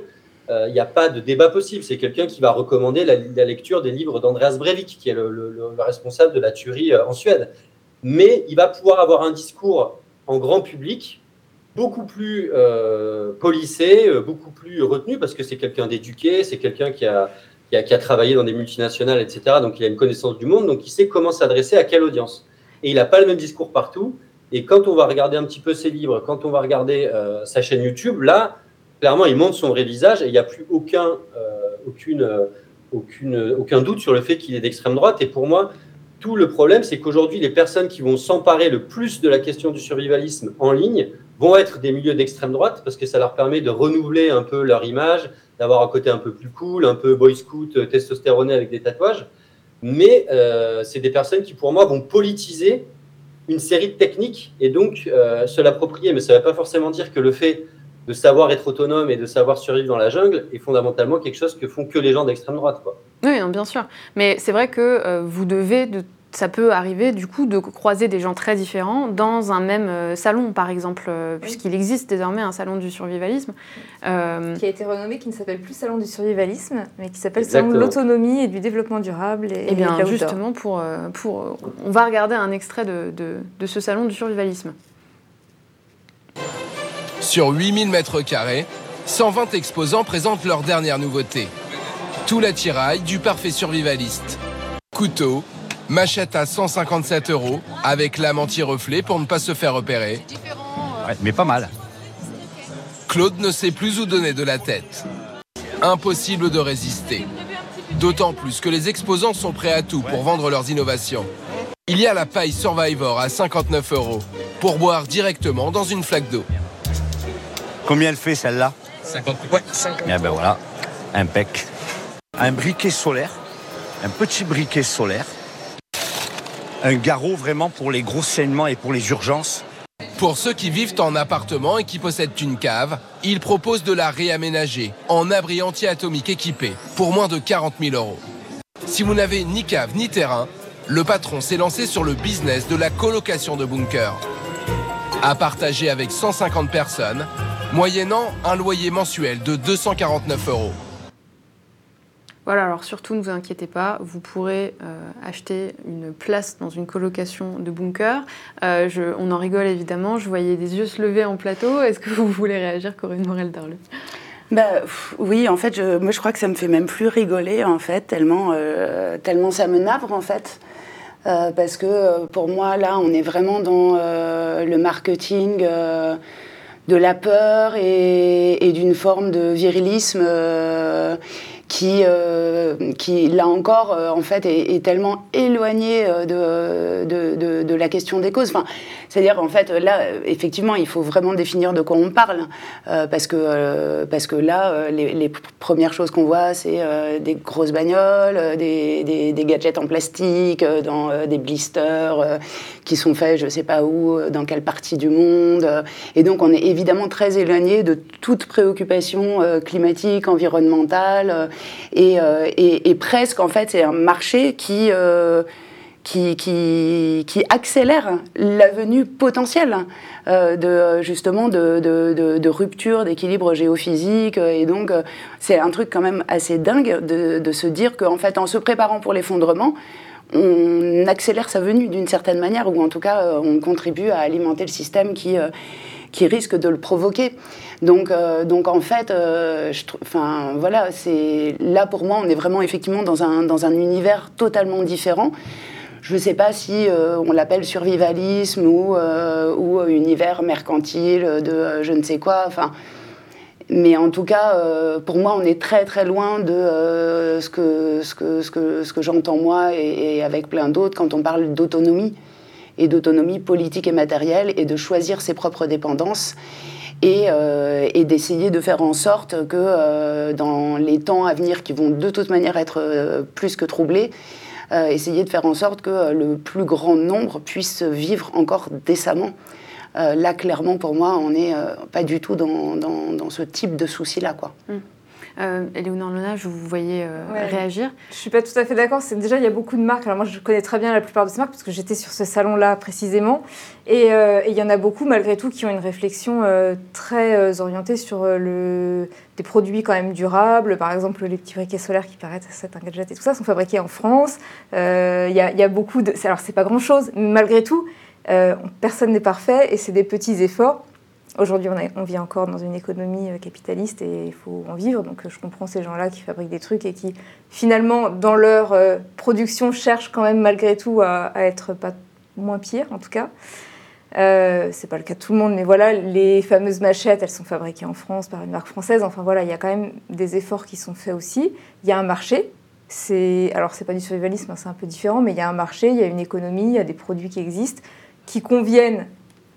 il n'y a pas de débat possible. C'est quelqu'un qui va recommander la, lecture des livres d'Andreas Breivik, qui est le, responsable de la tuerie en Suède. Mais il va pouvoir avoir un discours en grand public beaucoup plus polissé, beaucoup plus retenu, parce que c'est quelqu'un d'éduqué, c'est quelqu'un qui a, qui a, qui a, travaillé dans des multinationales, etc. Donc il a une connaissance du monde, donc il sait comment s'adresser à quelle audience. Et il n'a pas le même discours partout. Et quand on va regarder un petit peu ses livres, quand on va regarder euh, sa chaîne YouTube, là, clairement, il montre son vrai visage et il n'y a plus aucun, euh, aucune, euh, aucune, aucun doute sur le fait qu'il est d'extrême droite. Et pour moi, tout le problème, c'est qu'aujourd'hui, les personnes qui vont s'emparer le plus de la question du survivalisme en ligne vont être des milieux d'extrême droite parce que ça leur permet de renouveler un peu leur image, d'avoir un côté un peu plus cool, un peu boy scout, testostéroné avec des tatouages. Mais c'est des personnes qui, pour moi, vont politiser une série de techniques et donc euh, se l'approprier. Mais ça ne veut pas forcément dire que le fait de savoir être autonome et de savoir survivre dans la jungle est fondamentalement quelque chose que font que les gens d'extrême droite. Quoi. Oui, bien sûr. Mais c'est vrai que euh, vous devez de ça peut arriver du coup de croiser des gens très différents dans un même euh, salon, par exemple, euh, puisqu'il existe désormais un salon du survivalisme. Euh, qui a été renommé, qui ne s'appelle plus salon du survivalisme, mais qui s'appelle salon de l'autonomie et du développement durable. Et, eh bien, justement, pour, pour, on va regarder un extrait de, de, de ce salon du survivalisme. Sur 8000 mètres carrés, 120 exposants présentent leur dernière nouveauté. Tout l'attirail du parfait survivaliste. Couteaux, Machette à 157 euros avec lame anti-reflet pour ne pas se faire repérer. Ouais, mais pas mal. Claude ne sait plus où donner de la tête. Impossible de résister. D'autant plus que les exposants sont prêts à tout pour vendre leurs innovations. Il y a la paille Survivor à 59 euros pour boire directement dans une flaque d'eau. Combien elle fait celle-là 50. Ouais, 50. Et ben voilà, impec. Un briquet solaire, un petit briquet solaire un garrot vraiment pour les gros saignements et pour les urgences. Pour ceux qui vivent en appartement et qui possèdent une cave, il propose de la réaménager en abri anti-atomique équipé pour moins de 40 000 euros. Si vous n'avez ni cave ni terrain, le patron s'est lancé sur le business de la colocation de bunkers. À partager avec 150 personnes, moyennant un loyer mensuel de 249 euros. Voilà, alors surtout ne vous inquiétez pas, vous pourrez euh, acheter une place dans une colocation de bunker. Euh, on en rigole évidemment, je voyais des yeux se lever en plateau. Est-ce que vous voulez réagir, Corinne Morel-Darleux? Bah, oui, en fait, je, moi je crois que ça me fait même plus rigoler en fait, tellement, euh, tellement ça me navre en fait. parce que pour moi, là, on est vraiment dans le marketing de la peur et, d'une forme de virilisme euh, qui là encore, euh, en fait, est, tellement éloigné euh, de, de, la question des causes. Enfin, c'est-à-dire, en fait, là, effectivement, il faut vraiment définir de quoi on parle, parce, que, parce que là, les, les premières choses qu'on voit, c'est des grosses bagnoles, des, des, des, gadgets en plastique, dans des blisters qui sont faits, je ne sais pas où, dans quelle partie du monde. Et donc, on est évidemment très éloigné de toute préoccupation climatique, environnementale. Euh, et, presque, en fait, c'est un marché qui, euh, qui, accélère la venue potentielle euh, de, justement de, de, de rupture d'équilibre géophysique. Et donc, c'est un truc quand même assez dingue de, se dire qu'en fait, en se préparant pour l'effondrement, on accélère sa venue d'une certaine manière, ou en tout cas, on contribue à alimenter le système qui, qui risque de le provoquer. Donc, euh, donc en fait, euh, enfin, voilà, c'est là pour moi, on est vraiment effectivement dans un, dans un univers totalement différent. Je ne sais pas si euh, on l'appelle survivalisme ou, ou univers mercantile de je ne sais quoi. Enfin, mais en tout cas, pour moi, on est très très loin de ce que, ce que, ce que, ce que j'entends moi et, et, avec plein d'autres quand on parle d'autonomie et d'autonomie politique et matérielle et de choisir ses propres dépendances euh, et, d'essayer de faire en sorte que euh, dans les temps à venir qui vont de toute manière être euh, plus que troublés, essayer de faire en sorte que le plus grand nombre puisse vivre encore décemment. là, clairement, pour moi, on n'est pas du tout dans, ce type de souci-là. Euh, Léonore Lona, je vous voyais réagir. Je suis pas tout à fait d'accord. C'est déjà il y a beaucoup de marques. Alors moi je connais très bien la plupart de ces marques parce que j'étais sur ce salon-là précisément. Et il y en a beaucoup malgré tout qui ont une réflexion très orientée sur le des produits quand même durables. Par exemple les petits briquets solaires qui paraissent c'est un gadget et tout ça sont fabriqués en France. Il y, y, a beaucoup de. Alors c'est pas grand chose, mais malgré tout. Euh, personne n'est parfait et c'est des petits efforts. Aujourd'hui, on, vit encore dans une économie euh, capitaliste et il faut en vivre. Donc, je comprends ces gens-là qui fabriquent des trucs et qui, finalement, dans leur euh, production, cherchent quand même malgré tout à, être pas moins pire, en tout cas. Euh, c'est pas le cas de tout le monde, mais voilà, les fameuses machettes, elles sont fabriquées en France par une marque française. Enfin voilà, il y a quand même des efforts qui sont faits aussi. Il y a un marché. C'est alors c'est pas du survivalisme, hein, c'est un peu différent, mais il y a un marché, il y a une économie, il y a des produits qui existent qui conviennent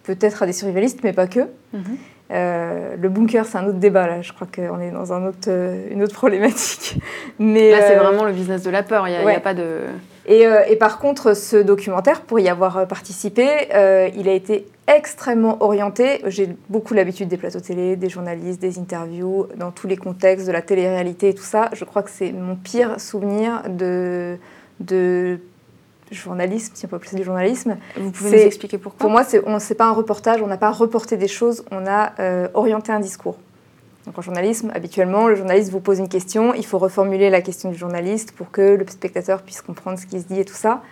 peut-être à des survivalistes, mais pas que. Mhm. Euh, le bunker, c'est un autre débat, là. Je crois qu'on est dans un autre, euh, une autre problématique. Mais, là, c'est euh, vraiment le business de la peur. Il n'y a, pas de... Et, et, par contre, ce documentaire, pour y avoir participé, il a été extrêmement orienté. J'ai beaucoup l'habitude des plateaux télé, des journalistes, des interviews, dans tous les contextes, de la télé-réalité et tout ça. Je crois que c'est mon pire souvenir de, de journalisme, si on peut appeler ça du journalisme. Vous pouvez nous expliquer pourquoi Pour moi, ce n'est pas un reportage, on n'a pas reporté des choses, on a euh, orienté un discours. Donc en journalisme, habituellement, le journaliste vous pose une question, il faut reformuler la question du journaliste pour que le spectateur puisse comprendre ce qui se dit et tout ça.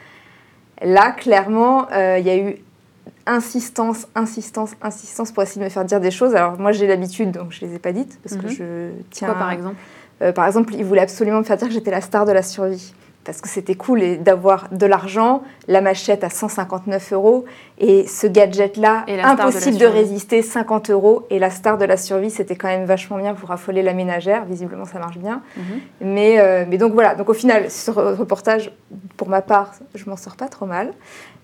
Là, clairement, euh, il y a eu insistance, insistance, insistance pour essayer de me faire dire des choses. Alors moi, j'ai l'habitude, donc je ne les ai pas dites, parce que mhm. je tiens... Quoi, par exemple? Euh, Par exemple, il voulait absolument me faire dire que j'étais la star de la survie parce que c'était cool d'avoir de l'argent, la machette à 159 euros et ce gadget-là, impossible de, résister, 50 euros. Et la star de la survie, c'était quand même vachement bien pour affoler la ménagère. Visiblement, ça marche bien. Mhm. mais, euh, mais donc voilà, donc au final, ce reportage, pour ma part, je m'en sors pas trop mal.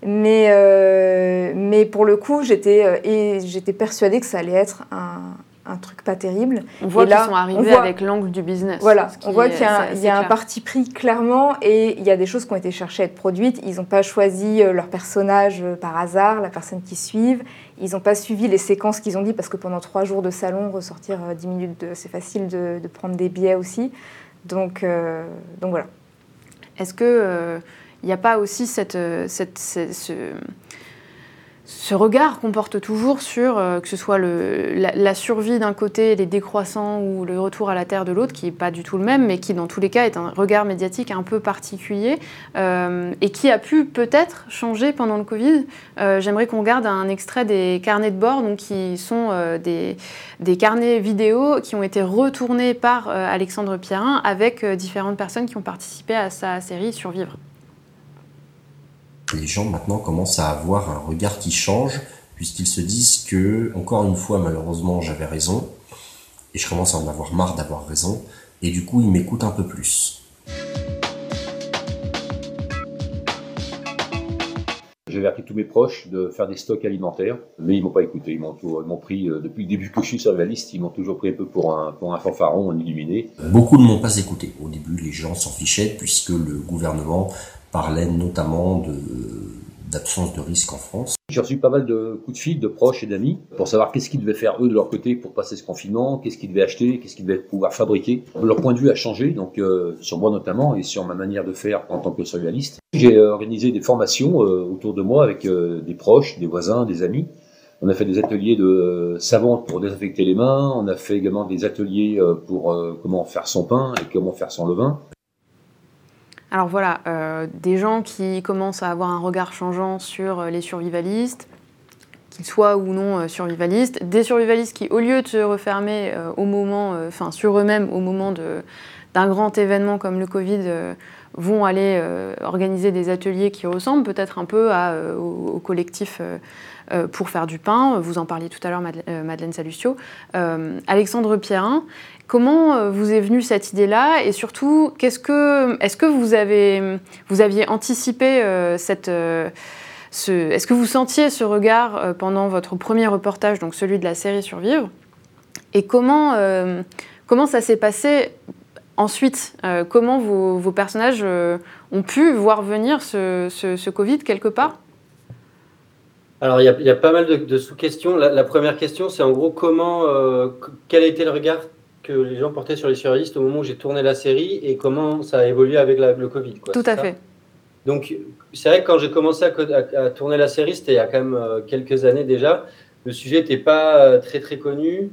Mais, euh, mais pour le coup, j'étais euh, persuadée que ça allait être un, un truc pas terrible. On voit qu'ils sont arrivés avec l'angle du business. Voilà, on voit qu'il y a, un, parti pris clairement et il y a des choses qui ont été cherchées à être produites. Ils n'ont pas choisi euh, leur personnage euh, par hasard, la personne qui suivent. Ils n'ont pas suivi les séquences qu'ils ont dit parce que pendant trois jours de salon, ressortir 10 euh, minutes, c'est facile de, prendre des billets aussi. Donc, donc voilà. Est-ce qu'il n'y a pas aussi cette, cette, ce ce regard qu'on porte toujours sur euh, que ce soit la, survie d'un côté, les décroissants ou le retour à la terre de l'autre, qui n'est pas du tout le même, mais qui dans tous les cas est un regard médiatique un peu particulier euh, et qui a pu peut-être changer pendant le Covid. Euh, j'aimerais qu'on regarde un extrait des carnets de bord, donc qui sont des, des, carnets vidéo qui ont été retournés par Alexandre Pierrin avec différentes personnes qui ont participé à sa série Survivre les gens maintenant commencent à avoir un regard qui change, puisqu'ils se disent que, encore une fois, malheureusement, j'avais raison, et je commence à en avoir marre d'avoir raison, et du coup, ils m'écoutent un peu plus. J'ai averti tous mes proches de faire des stocks alimentaires, mais ils m'ont pas écouté. Ils m'ont pris, euh, depuis le début que je suis sur la liste, ils m'ont toujours pris un peu pour un, pour un fanfaron, un illuminé. Beaucoup ne m'ont pas écouté. Au début, les gens s'en fichaient puisque le gouvernement parlait notamment de d'absence de risque en France. J'ai reçu pas mal de coups de fil de proches et d'amis pour savoir qu'est-ce qu'ils devaient faire eux de leur côté pour passer ce confinement, qu'est-ce qu'ils devaient acheter, qu'est-ce qu'ils devaient pouvoir fabriquer. Leur point de vue a changé, donc euh, sur moi notamment et sur ma manière de faire en tant que survivaliste. J'ai euh, organisé des formations euh, autour de moi avec des proches, des voisins, des amis. On a fait des ateliers de savon pour désinfecter les mains. On a fait également des ateliers pour comment faire son pain et comment faire son levain. Alors voilà, euh, des gens qui commencent à avoir un regard changeant sur euh, les survivalistes, qu'ils soient ou non euh, survivalistes, des survivalistes qui, au lieu de se refermer au moment, sur eux-mêmes au moment d'un grand événement comme le Covid, vont aller organiser des ateliers qui ressemblent peut-être un peu au, collectif pour faire du pain. Vous en parliez tout à l'heure, Madeleine Salucio. Alexandre Pierrin, Comment euh, vous est venue cette idée-là et surtout, est-ce que vous, aviez anticipé euh, cette, euh, ce, est-ce que vous sentiez ce regard pendant votre premier reportage, donc celui de la série Survivre? Et comment, ça s'est passé ensuite? Comment vos, personnages ont pu voir venir ce, ce, Covid quelque part? Alors, il y, a, pas mal de, sous-questions. La, première question, c'est en gros comment, quel a été le regard que les gens portaient sur les surréalistes au moment où j'ai tourné la série et comment ça a évolué avec la- le Covid. quoi, Tout à fait. Donc, c'est vrai que quand j'ai commencé à, co- à- à tourner la série, c'était il y a quand même euh, quelques années déjà. Le sujet n'était pas euh, très très connu.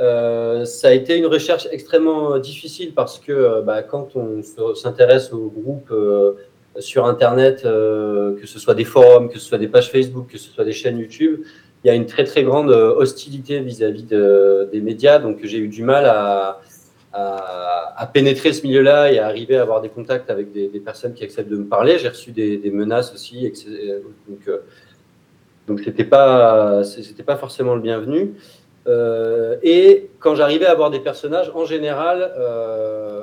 Euh, ça a été une recherche extrêmement difficile parce que bah, quand on se- s'intéresse aux groupes euh, sur Internet, euh, que ce soit des forums, que ce soit des pages Facebook, que ce soit des chaînes YouTube, il y a une très très grande euh, hostilité vis-à-vis de- des médias. Donc j'ai eu du mal à, pénétrer ce milieu-là et à arriver à avoir des contacts avec des, personnes qui acceptent de me parler. J'ai reçu des, menaces aussi, c'est- donc euh, donc c'était pas c'était pas forcément le bienvenu. Euh, et quand j'arrivais à avoir des personnages, en général, euh,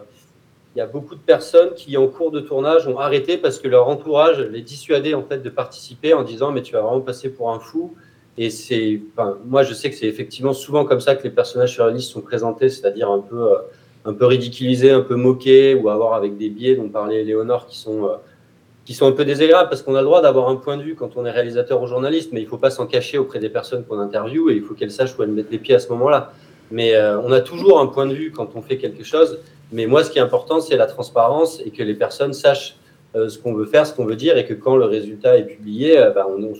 il y a beaucoup de personnes qui, en cours de tournage, ont arrêté parce que leur entourage les dissuadait en fait de participer en disant mais tu vas vraiment passer pour un fou. Et c'est, moi je sais que c'est effectivement souvent comme ça que les personnages surréalistes sont présentés, c'est-à-dire un peu, euh, un peu ridiculisés, un peu moqués, ou avoir avec des biais dont parlait Léonore qui sont, euh, qui sont un peu désagréables parce qu'on a le droit d'avoir un point de vue quand on est réalisateur ou journaliste, mais il ne faut pas s'en cacher auprès des personnes qu'on interviewe et il faut qu'elles sachent où elles mettent les pieds à ce moment-là. Mais euh, on a toujours un point de vue quand on fait quelque chose. Mais moi, ce qui est important, c'est la transparence et que les personnes sachent ce qu'on veut faire, ce qu'on veut dire, et que quand le résultat est publié, bah, on, on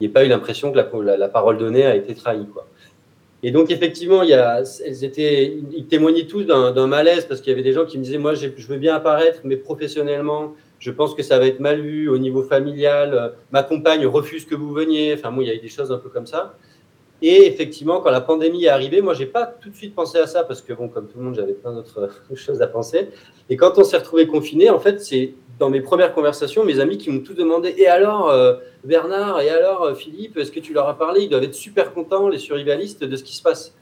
n'y ait pas eu l'impression que la, parole donnée a été trahie. Quoi. Et donc, effectivement, il elles ils témoignaient tous d'un malaise parce qu'il y avait des gens qui me disaient Moi, je veux bien apparaître, mais professionnellement, je pense que ça va être mal vu au niveau familial. Ma compagne refuse que vous veniez. Enfin, moi, il y a eu des choses un peu comme ça. Et effectivement, quand la pandémie est arrivée, moi, j'ai pas tout de suite pensé à ça parce que, bon, comme tout le monde, j'avais plein d'autres choses à penser. Et quand on s'est retrouvé confiné, en fait, c'est dans mes premières conversations, mes amis qui m'ont tout demandé. Et alors, euh, Bernard, et alors, euh, Philippe, est-ce que tu leur as parlé? Ils doivent être super contents, les survivalistes, de ce qui se passe.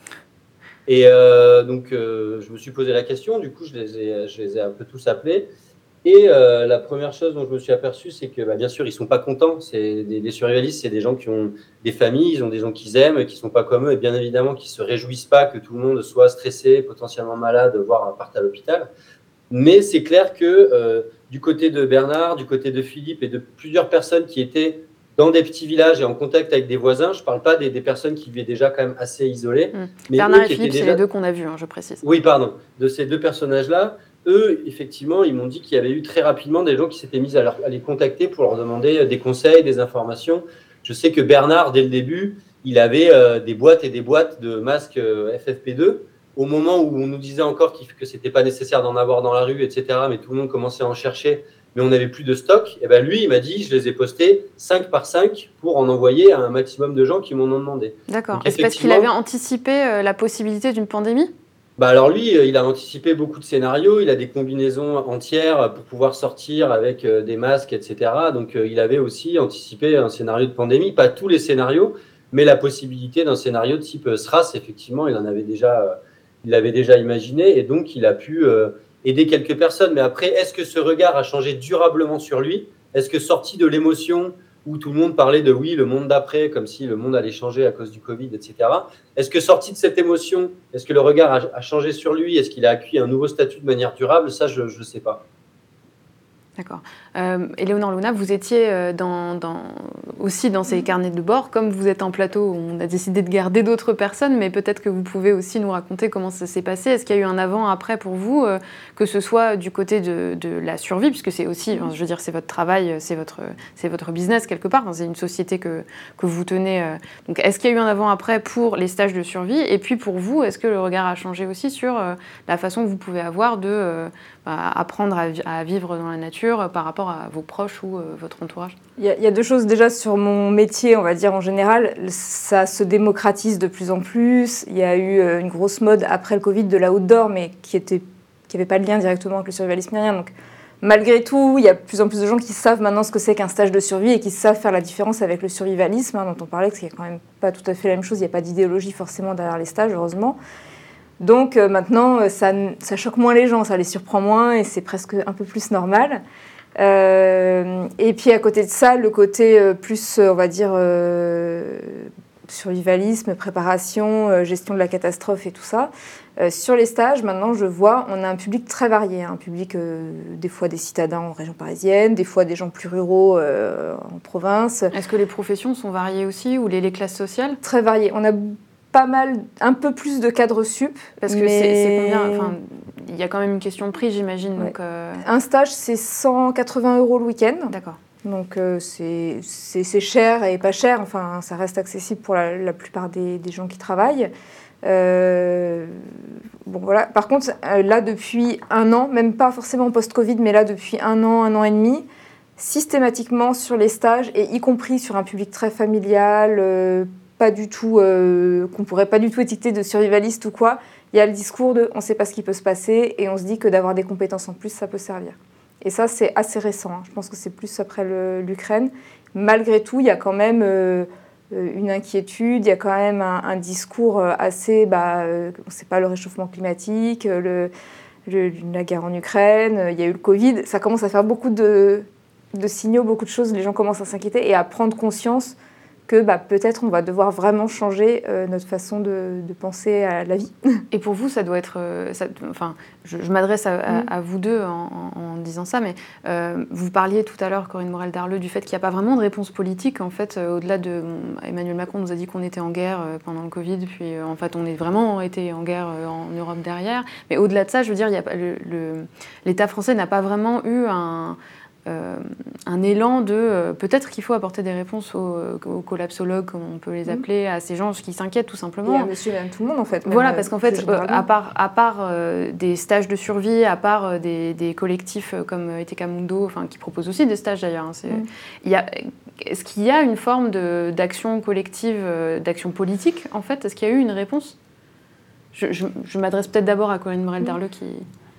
Et euh, donc, je me suis posé la question. Du coup, je les ai, je les ai un peu tous appelés. Et euh, la première chose dont je me suis aperçu, c'est que bah, bien sûr, ils sont pas contents. C'est des, les survivalistes, c'est des gens qui ont des familles, ils ont des gens qu'ils aiment, qui sont pas comme eux, et bien évidemment, qui se réjouissent pas que tout le monde soit stressé, potentiellement malade, voire parte à l'hôpital. Mais c'est clair que euh, du côté de Bernard, du côté de Philippe et de plusieurs personnes qui étaient dans des petits villages et en contact avec des voisins, je parle pas des, des personnes qui vivaient déjà quand même assez isolées. mais Bernard eux et Philippe, c'est les deux qu'on a vus, hein, je précise. oui, pardon. De ces deux personnages-là, eux, effectivement, ils m'ont dit qu'il y avait eu très rapidement des gens qui s'étaient mis à, leur- à les contacter pour leur demander des conseils, des informations. Je sais que Bernard, dès le début, il avait euh, des boîtes et des boîtes de masques euh, FFP2. Au moment où on nous disait encore que c'était pas nécessaire d'en avoir dans la rue, etc., mais tout le monde commençait à en chercher, mais on n'avait plus de stock, et ben lui, il m'a dit, je les ai postés 5 par 5 pour en envoyer à un maximum de gens qui m'en ont demandé. D'accord. C'est parce qu'il avait anticipé euh, la possibilité d'une pandémie? Bah alors lui, euh, il a anticipé beaucoup de scénarios, il a des combinaisons entières pour pouvoir sortir avec euh, des masques, etc. Donc euh, il avait aussi anticipé un scénario de pandémie, pas tous les scénarios, mais la possibilité d'un scénario de type euh, SRAS, effectivement, il en avait déjà, euh, il l'avait déjà imaginé, et donc il a pu euh, aider quelques personnes. Mais après, est-ce que ce regard a changé durablement sur lui? Est-ce que sorti de l'émotion où tout le monde parlait de oui, le monde d'après, comme si le monde allait changer à cause du Covid, etc. Est-ce que sorti de cette émotion, est-ce que le regard a, a changé sur lui? Est-ce qu'il a acquis un nouveau statut de manière durable? Ça, je ne sais pas. D'accord. Euh, Éléonore Luna, vous étiez euh, aussi dans ces carnets de bord. Comme vous êtes en plateau, on a décidé de garder d'autres personnes, mais peut-être que vous pouvez aussi nous raconter comment ça s'est passé. Est-ce qu'il y a eu un avant-après pour vous, euh, que ce soit du côté de, la survie, puisque c'est aussi, je veux dire, c'est votre travail, c'est votre, c'est votre business quelque part, c'est une société que, vous tenez. euh. Donc, est-ce qu'il y a eu un avant-après pour les stages de survie? Et puis pour vous, est-ce que le regard a changé aussi sur euh, la façon que vous pouvez avoir de euh, apprendre à, vi- à vivre dans la nature euh, par rapport à vos proches ou euh, votre entourage Il y, a, deux choses déjà sur mon métier, on va dire en général. Ça se démocratise de plus en plus. Il y a eu euh, une grosse mode après le Covid de la outdoor, mais qui était qui n'avait pas de lien directement avec le survivalisme ni rien. Donc, malgré tout, il y a de plus en plus de gens qui savent maintenant ce que c'est qu'un stage de survie et qui savent faire la différence avec le survivalisme, hein, dont on parlait, parce qu'il n'y a quand même pas tout à fait la même chose. Il n'y a pas d'idéologie forcément derrière les stages, heureusement. Donc euh, maintenant, euh, ça, choque moins les gens, ça les surprend moins et c'est presque un peu plus normal. Euh, et puis à côté de ça, le côté euh, plus, on va dire, survivalisme, préparation, gestion de la catastrophe et tout ça. Sur les stages, maintenant, je vois, on a un public très varié. Un public, des fois des citadins en région parisienne, des fois des gens plus ruraux en province. Est-ce que les professions sont variées aussi ou les, les classes sociales? Très variées. On a pas mal, un peu plus de cadres sup. Parce que c'est combien enfin, Il y a quand même une question de prix, j'imagine. donc Un stage, c'est 180 euros le week-end. D'accord. Donc c'est cher et pas cher, enfin ça reste accessible pour la, plupart des, des, gens qui travaillent. Euh, bon, voilà. Par contre, euh, là, depuis un an, même pas forcément post-Covid, mais là, depuis un an, un an et demi, systématiquement sur les stages, et y compris sur un public très familial, euh, pas du tout, qu'on pourrait pas du tout étiqueter de survivaliste ou quoi, il y a le discours de on ne sait pas ce qui peut se passer, et on se dit que d'avoir des compétences en plus, ça peut servir. Et ça, c'est assez récent. Hein. Je pense que c'est plus après l'Ukraine. Malgré tout, il y a quand même euh, une inquiétude, il y a quand même un, discours euh, assez, bah, euh, on sait pas le réchauffement climatique, la guerre en Ukraine, il y a eu le Covid, ça commence à faire beaucoup de signaux, beaucoup de choses, les gens commencent à s'inquiéter et à prendre conscience que bah, peut-être on va devoir vraiment changer euh, notre façon de, penser à la vie. Et pour vous, ça doit être... Euh, enfin, je, m'adresse à, mm. vous deux en, disant ça, mais euh, vous parliez tout à l'heure, Corinne Morel-Darleux, du fait qu'il n'y a pas vraiment de réponse politique. En fait, au-delà de... Emmanuel Macron nous a dit qu'on était en guerre pendant le Covid, puis en fait, on est vraiment été en guerre en Europe derrière. Mais au-delà de ça, je veux dire, l'État français n'a pas vraiment eu un euh, un élan de euh, peut-être qu'il faut apporter des réponses aux, collapsologues, comme on peut les mhm. appeler, à ces gens qui s'inquiètent tout simplement. Et à monsieur et tout le monde en fait. Voilà, parce qu'en fait, euh, à part, à part des stages de survie, à part des, collectifs comme Etekamundo, enfin, qui proposent aussi des stages d'ailleurs, hein, mhm. est-ce qu'il y a une forme d'action collective, d'action politique en fait? Est-ce qu'il y a eu une réponse? Je, m'adresse peut-être d'abord à Corinne Morel-Darleux qui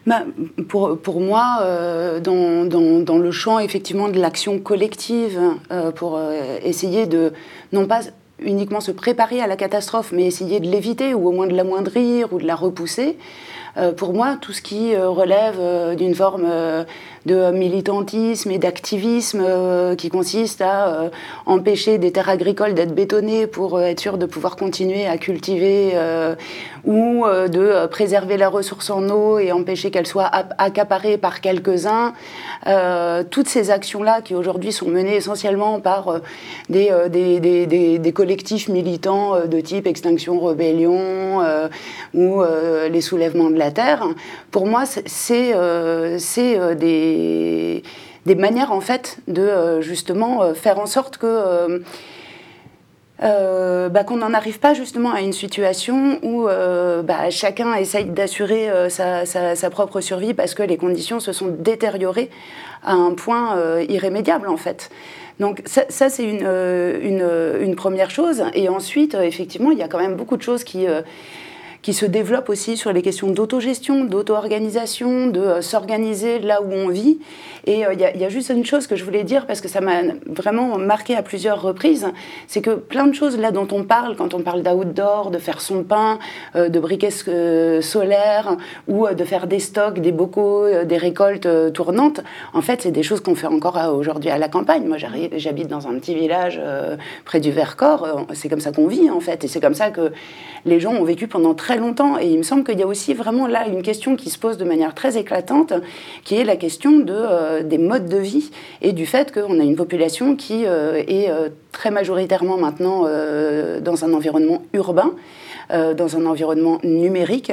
bah, pour, pour, moi, euh, dans, dans, le champ effectivement de l'action collective, euh, pour euh, essayer de non pas uniquement se préparer à la catastrophe, mais essayer de l'éviter ou au moins de l'amoindrir ou de la repousser. pour moi, tout ce qui relève d'une forme de militantisme et d'activisme euh, qui consiste à euh, empêcher des terres agricoles d'être bétonnées pour euh, être sûr de pouvoir continuer à cultiver ou de préserver la ressource en eau et empêcher qu'elle soit accaparée par quelques-uns. toutes ces actions-là qui aujourd'hui sont menées essentiellement par des, des, collectifs militants de type Extinction Rebellion ou les soulèvements de la terre, pour moi, c'est des des, manières en fait de euh, justement euh, faire en sorte que euh, bah, qu'on n'en arrive pas justement à une situation où bah, chacun essaye d'assurer sa, propre survie parce que les conditions se sont détériorées à un point irrémédiable en fait. Donc ça, c'est une, une, une, première chose. Et ensuite, effectivement, il y a quand même beaucoup de choses qui qui se développe aussi sur les questions d'autogestion, d'auto-organisation, de euh, s'organiser là où on vit. Et euh, il y, a juste une chose que je voulais dire, parce que ça m'a vraiment marqué à plusieurs reprises, c'est que plein de choses là dont on parle, quand on parle d'outdoor, de faire son pain, euh, de briquets solaires, ou de faire des stocks, des bocaux, des récoltes tournantes, en fait, c'est des choses qu'on fait encore aujourd'hui à la campagne. Moi, j'habite dans un petit village près du Vercors, c'est comme ça qu'on vit, en fait, et c'est comme ça que les gens ont vécu pendant très longtemps. Et il me semble qu'il y a aussi vraiment là une question qui se pose de manière très éclatante, qui est la question de, euh, des modes de vie et du fait qu'on a une population qui euh, est euh, très majoritairement maintenant dans un environnement urbain. dans un environnement numérique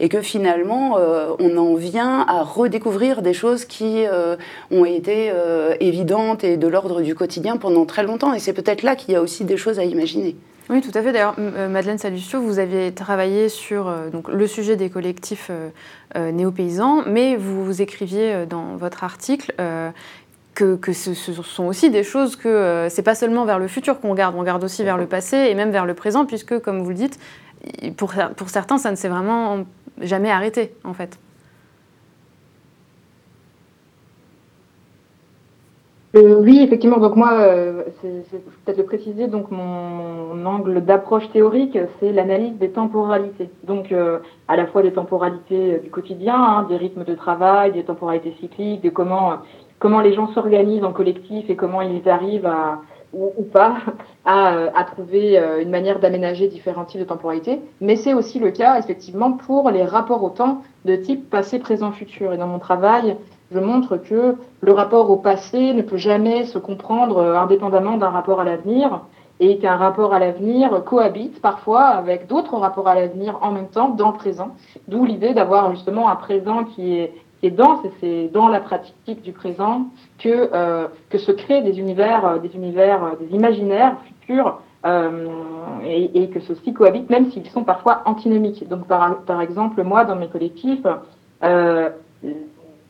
et que finalement on en vient à redécouvrir des choses qui ont été évidentes et de l'ordre du quotidien pendant très longtemps et c'est peut-être là qu'il y a aussi des choses à imaginer. Oui, tout à fait. D'ailleurs, euh, Madeleine Salucio, vous aviez travaillé sur euh, le sujet des collectifs euh, néo-paysans, mais vous, écriviez dans votre article que, ce, sont aussi des choses que c'est pas seulement vers le futur qu'on regarde, on regarde aussi vers le passé et même vers le présent, puisque, comme vous le dites, pour certains, ça ne s'est vraiment jamais arrêté, en fait. Euh, oui, effectivement. Donc moi, euh, c'est peut-être le préciser. Donc mon, angle d'approche théorique, c'est l'analyse des temporalités. Donc euh, à la fois des temporalités du quotidien, hein, des rythmes de travail, des temporalités cycliques, de comment comment les gens s'organisent en collectif et comment ils arrivent à ou, ou pas à, à, trouver une manière d'aménager différents types de temporalités. Mais c'est aussi le cas effectivement pour les rapports au temps de type passé, présent, futur. Et dans mon travail, je montre que le rapport au passé ne peut jamais se comprendre euh, indépendamment d'un rapport à l'avenir et qu'un rapport à l'avenir cohabite parfois avec d'autres rapports à l'avenir en même temps dans le présent. D'où l'idée d'avoir justement un présent qui est, qui est dense et c'est dans la pratique du présent que, euh, que se créent des univers, euh, des univers, euh, des imaginaires futurs et, que ceux-ci cohabitent même s'ils sont parfois antinomiques. Donc par, par exemple, moi dans mes collectifs,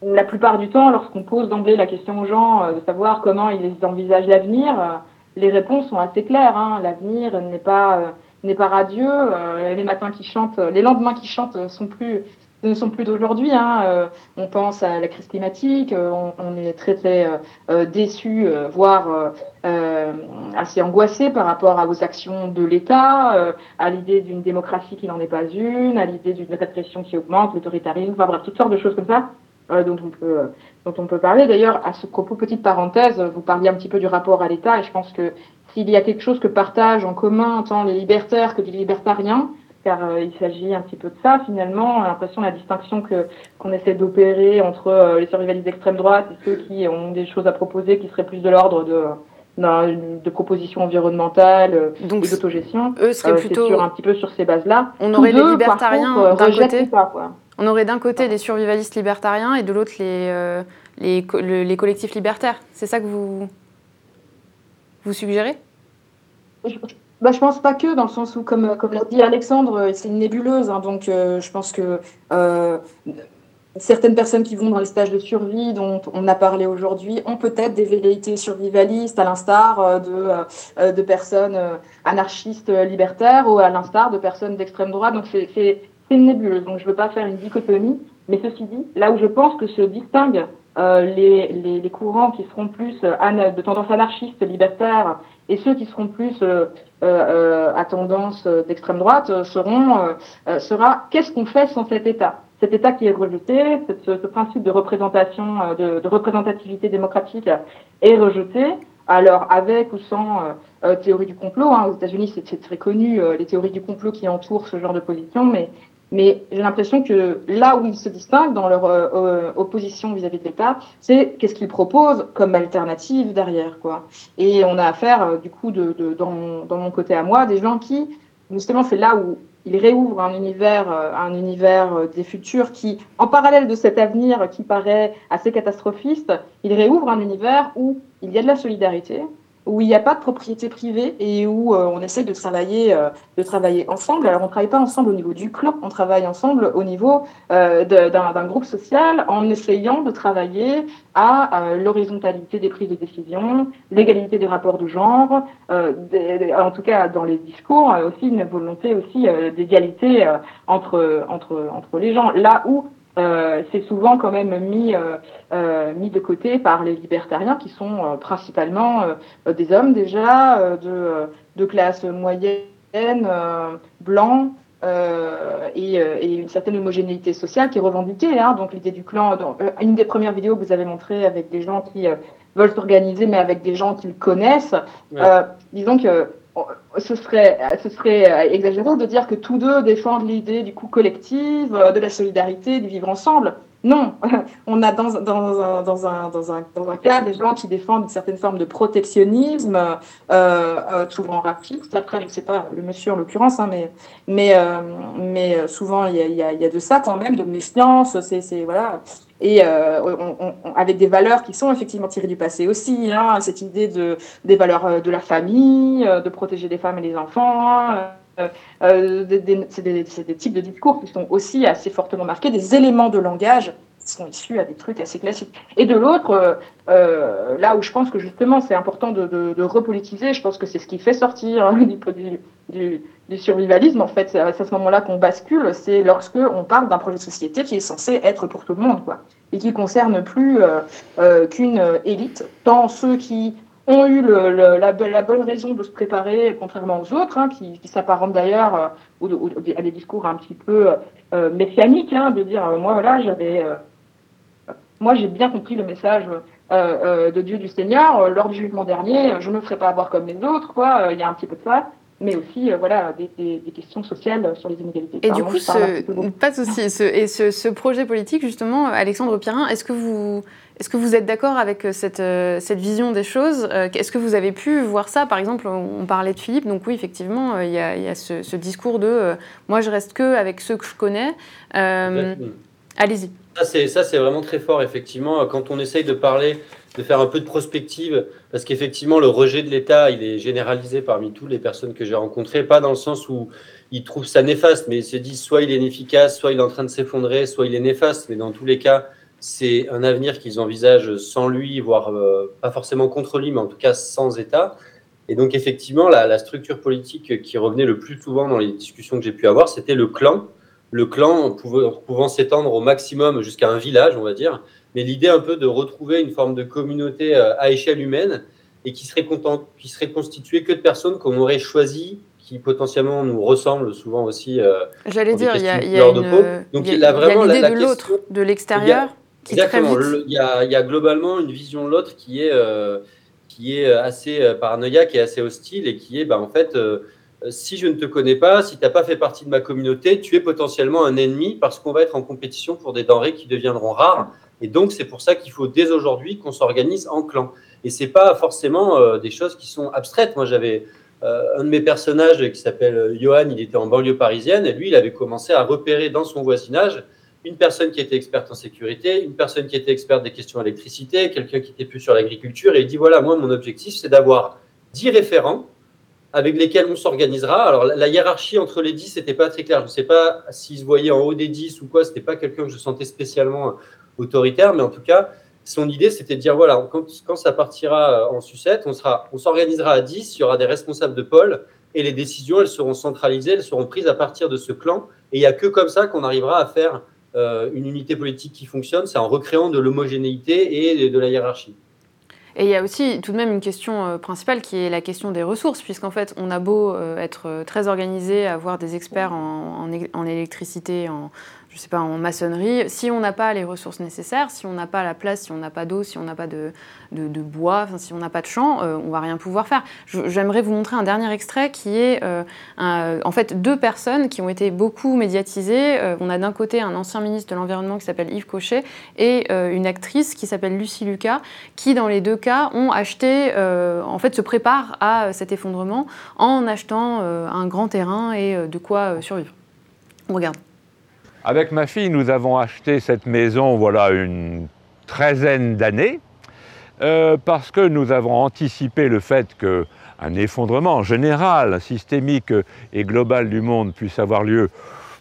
la plupart du temps, lorsqu'on pose d'emblée la question aux gens de savoir comment ils envisagent l'avenir, les réponses sont assez claires. Hein. L'avenir n'est pas euh, n'est pas radieux. Euh, les matins qui chantent, les lendemains qui chantent sont plus ne sont plus d'aujourd'hui. Hein. Euh, on pense à la crise climatique, on, est très très euh, déçu, voire assez angoissé par rapport aux actions de l'État, à l'idée d'une démocratie qui n'en est pas une, à l'idée d'une répression qui augmente, l'autoritarisme, enfin bref, toutes sortes de choses comme ça dont on peut dont on peut parler. D'ailleurs, à ce propos, petite parenthèse, vous parliez un petit peu du rapport à l'État, et je pense que s'il y a quelque chose que partagent en commun tant les libertaires que les libertariens, car euh, il s'agit un petit peu de ça finalement, l'impression la distinction que qu'on essaie d'opérer entre euh, les survivalistes d'extrême droite et ceux qui ont des choses à proposer qui seraient plus de l'ordre de de propositions environnementales euh, Donc, d'autogestion. Eux seraient plutôt sur, un petit peu sur ces bases-là. On aurait les libertariens d'un côté. quoi. On aurait d'un côté les survivalistes libertariens et de l'autre les, euh, les, les, collectifs libertaires. C'est ça que vous, vous suggérez? Je, bah, je pense pas que, dans le sens où, comme, comme l'a dit Alexandre, c'est une nébuleuse. Hein, donc, euh, je pense que euh, certaines personnes qui vont dans les stages de survie dont on a parlé aujourd'hui ont peut-être des velléités survivalistes, à l'instar de, de personnes anarchistes libertaires ou à l'instar de personnes d'extrême droite. Donc, c'est une nébuleuse, donc je ne veux pas faire une dichotomie. Mais ceci dit, là où je pense que se distinguent euh, les, les, courants qui seront plus euh, de tendance anarchiste, libertaire, et ceux qui seront plus euh, à tendance d'extrême droite seront sera qu'est-ce qu'on fait sans cet État? Cet État qui est rejeté, ce, principe de représentation, de, de, représentativité démocratique est rejeté. Alors avec ou sans théorie du complot, hein, aux États-Unis c'est très connu les théories du complot qui entourent ce genre de position, mais mais j'ai l'impression que là où ils se distinguent dans leur euh, euh, opposition vis-à-vis de l'État, c'est qu'est-ce qu'ils proposent comme alternative derrière, quoi. Et on a affaire, euh, du coup, de, de, dans, dans, mon côté à moi, des gens qui, justement, c'est là où ils réouvrent un univers, un univers des futurs qui, en parallèle de cet avenir qui paraît assez catastrophiste, ils réouvrent un univers où il y a de la solidarité, où il n'y a pas de propriété privée et où euh, on essaie de travailler, euh, de travailler ensemble. Alors on ne travaille pas ensemble au niveau du clan, on travaille ensemble au niveau euh, d'un groupe social en essayant de travailler à l'horizontalité des prises de décision, l'égalité des rapports de genre, en tout cas dans les discours, aussi une volonté aussi d'égalité entre, entre, entre les gens. Là où euh, c'est souvent quand même mis, euh, euh, mis de côté par les libertariens qui sont principalement des hommes déjà de, de classe moyenne, blancs. Et, et, une certaine homogénéité sociale qui est revendiquée. Hein, donc l'idée du clan, dans, une des premières vidéos que vous avez montrées avec des gens qui veulent s'organiser, mais avec des gens qu'ils connaissent. disons que ce serait, ce serait euh, exagérant de dire que tous deux défendent l'idée du coup collectif, euh, de la solidarité, du vivre ensemble. Non, on a dans, dans, dans, un, dans, un, dans un cas des gens qui défendent une certaine forme de protectionnisme, euh, souvent raciste. Après, je ne sais pas le monsieur en l'occurrence, hein, mais, mais, mais souvent il y a, y, y a de ça quand même, de méfiance. C'est voilà et euh, avec des valeurs qui sont effectivement tirées du passé aussi. Hein, cette idée de des valeurs de la famille, de protéger les femmes et les enfants. Euh, c'est des, types de discours qui sont aussi assez fortement marqués, des éléments de langage sont issus à des trucs assez classiques. Et de l'autre, euh, euh, là où je pense que justement c'est important de, de, repolitiser, je pense que c'est ce qui fait sortir hein, du, du, du, survivalisme, en fait, c'est à ce moment-là qu'on bascule, c'est lorsque on parle d'un projet de société qui est censé être pour tout le monde, quoi, et qui concerne plus euh, qu'une élite, tant ceux qui ont eu la, la, bonne raison de se préparer, contrairement aux autres, hein, qui, qui s'apparentent d'ailleurs à des discours un petit peu euh, hein, de dire moi voilà j'avais, moi j'ai bien compris le message euh, de Dieu du Seigneur lors du jugement dernier, je ne me ferai pas avoir comme les autres, quoi. Il y a un petit peu de ça. mais aussi voilà, des, questions sociales sur les inégalités. Et du coup, pas de souci. et ce, projet politique, justement, Alexandre Pirin, est-ce que vous, est-ce que vous êtes d'accord avec cette, cette vision des choses Est-ce que vous avez pu voir ça Par exemple, on parlait de Philippe, donc oui, effectivement, il y a, y a ce, discours de moi, je reste que avec ceux que je connais. Allez-y. Ça, c'est vraiment très fort, effectivement. Quand on essaye de parler, de faire un peu de prospective, parce qu'effectivement, le rejet de l'État, il est généralisé parmi toutes les personnes que j'ai rencontrées, pas dans le sens où ils trouvent ça néfaste, mais ils se disent soit il est inefficace, soit il est en train de s'effondrer, soit il est néfaste. Mais dans tous les cas, c'est un avenir qu'ils envisagent sans lui, voire euh, pas forcément contre lui, mais en tout cas sans État. Et donc, effectivement, la, la structure politique qui revenait le plus souvent dans les discussions que j'ai pu avoir, c'était le clan le clan pouvant, s'étendre au maximum jusqu'à un village, on va dire. Mais l'idée un peu de retrouver une forme de communauté euh, à échelle humaine et qui serait, content, qui serait constituée que de personnes qu'on aurait choisies, qui potentiellement nous ressemblent souvent aussi. Euh, J'allais dire, il y a, y a une, Donc il y a, vraiment l'idée de l'autre, de l'extérieur. Exactement. Il y, a, globalement une vision de l'autre qui est euh, qui est assez paranoïaque et assez hostile et qui est, bah, en fait euh, si je ne te connais pas, si tu n'as pas fait partie de ma communauté, tu es potentiellement un ennemi parce qu'on va être en compétition pour des denrées qui deviendront rares. Et donc, c'est pour ça qu'il faut dès aujourd'hui qu'on s'organise en clan. Et c'est pas forcément euh, des choses qui sont abstraites. Moi, j'avais euh, un de mes personnages qui s'appelle Johan, il était en banlieue parisienne, et lui, il avait commencé à repérer dans son voisinage une personne qui était experte en sécurité, une personne qui était experte des questions d'électricité, quelqu'un qui était plus sur l'agriculture, et il dit, voilà, moi, mon objectif, c'est d'avoir 10 référents avec lesquels on s'organisera. Alors, la, hiérarchie entre les 10 n'était pas très claire. Je ne sais pas s'ils se voyaient en haut des 10 ou quoi. Ce n'était pas quelqu'un que je sentais spécialement autoritaire, mais en tout cas, son idée, c'était de dire voilà, quand, ça partira euh, en sucette, on, sera, on s'organisera à 10, il y aura des responsables de pôle, et les décisions, elles seront centralisées, elles seront prises à partir de ce clan. Et il n'y a que comme ça qu'on arrivera à faire euh, une unité politique qui fonctionne, c'est en recréant de l'homogénéité et de la hiérarchie. Et il y a aussi tout de même une question euh, principale qui est la question des ressources, puisqu'en fait, on a beau euh, être euh, très organisé, avoir des experts en, en électricité, en, je sais pas, en maçonnerie, si on n'a pas les ressources nécessaires, si on n'a pas la place, si on n'a pas d'eau, si on n'a pas de, bois, si on n'a pas de champ, euh, on va rien pouvoir faire. J'aimerais vous montrer un dernier extrait qui est euh, en fait deux personnes qui ont été beaucoup médiatisées. Euh, on a d'un côté un ancien ministre de l'Environnement qui s'appelle Yves Cochet et une actrice qui s'appelle Lucie Lucas, qui dans les deux cas ont acheté, en fait se préparent à cet effondrement en achetant un grand terrain et de quoi survivre. On regarde. Avec ma fille, nous avons acheté cette maison, voilà, une treizaine d'années, euh, parce que nous avons anticipé le fait qu'un effondrement général, systémique et global du monde puisse avoir lieu,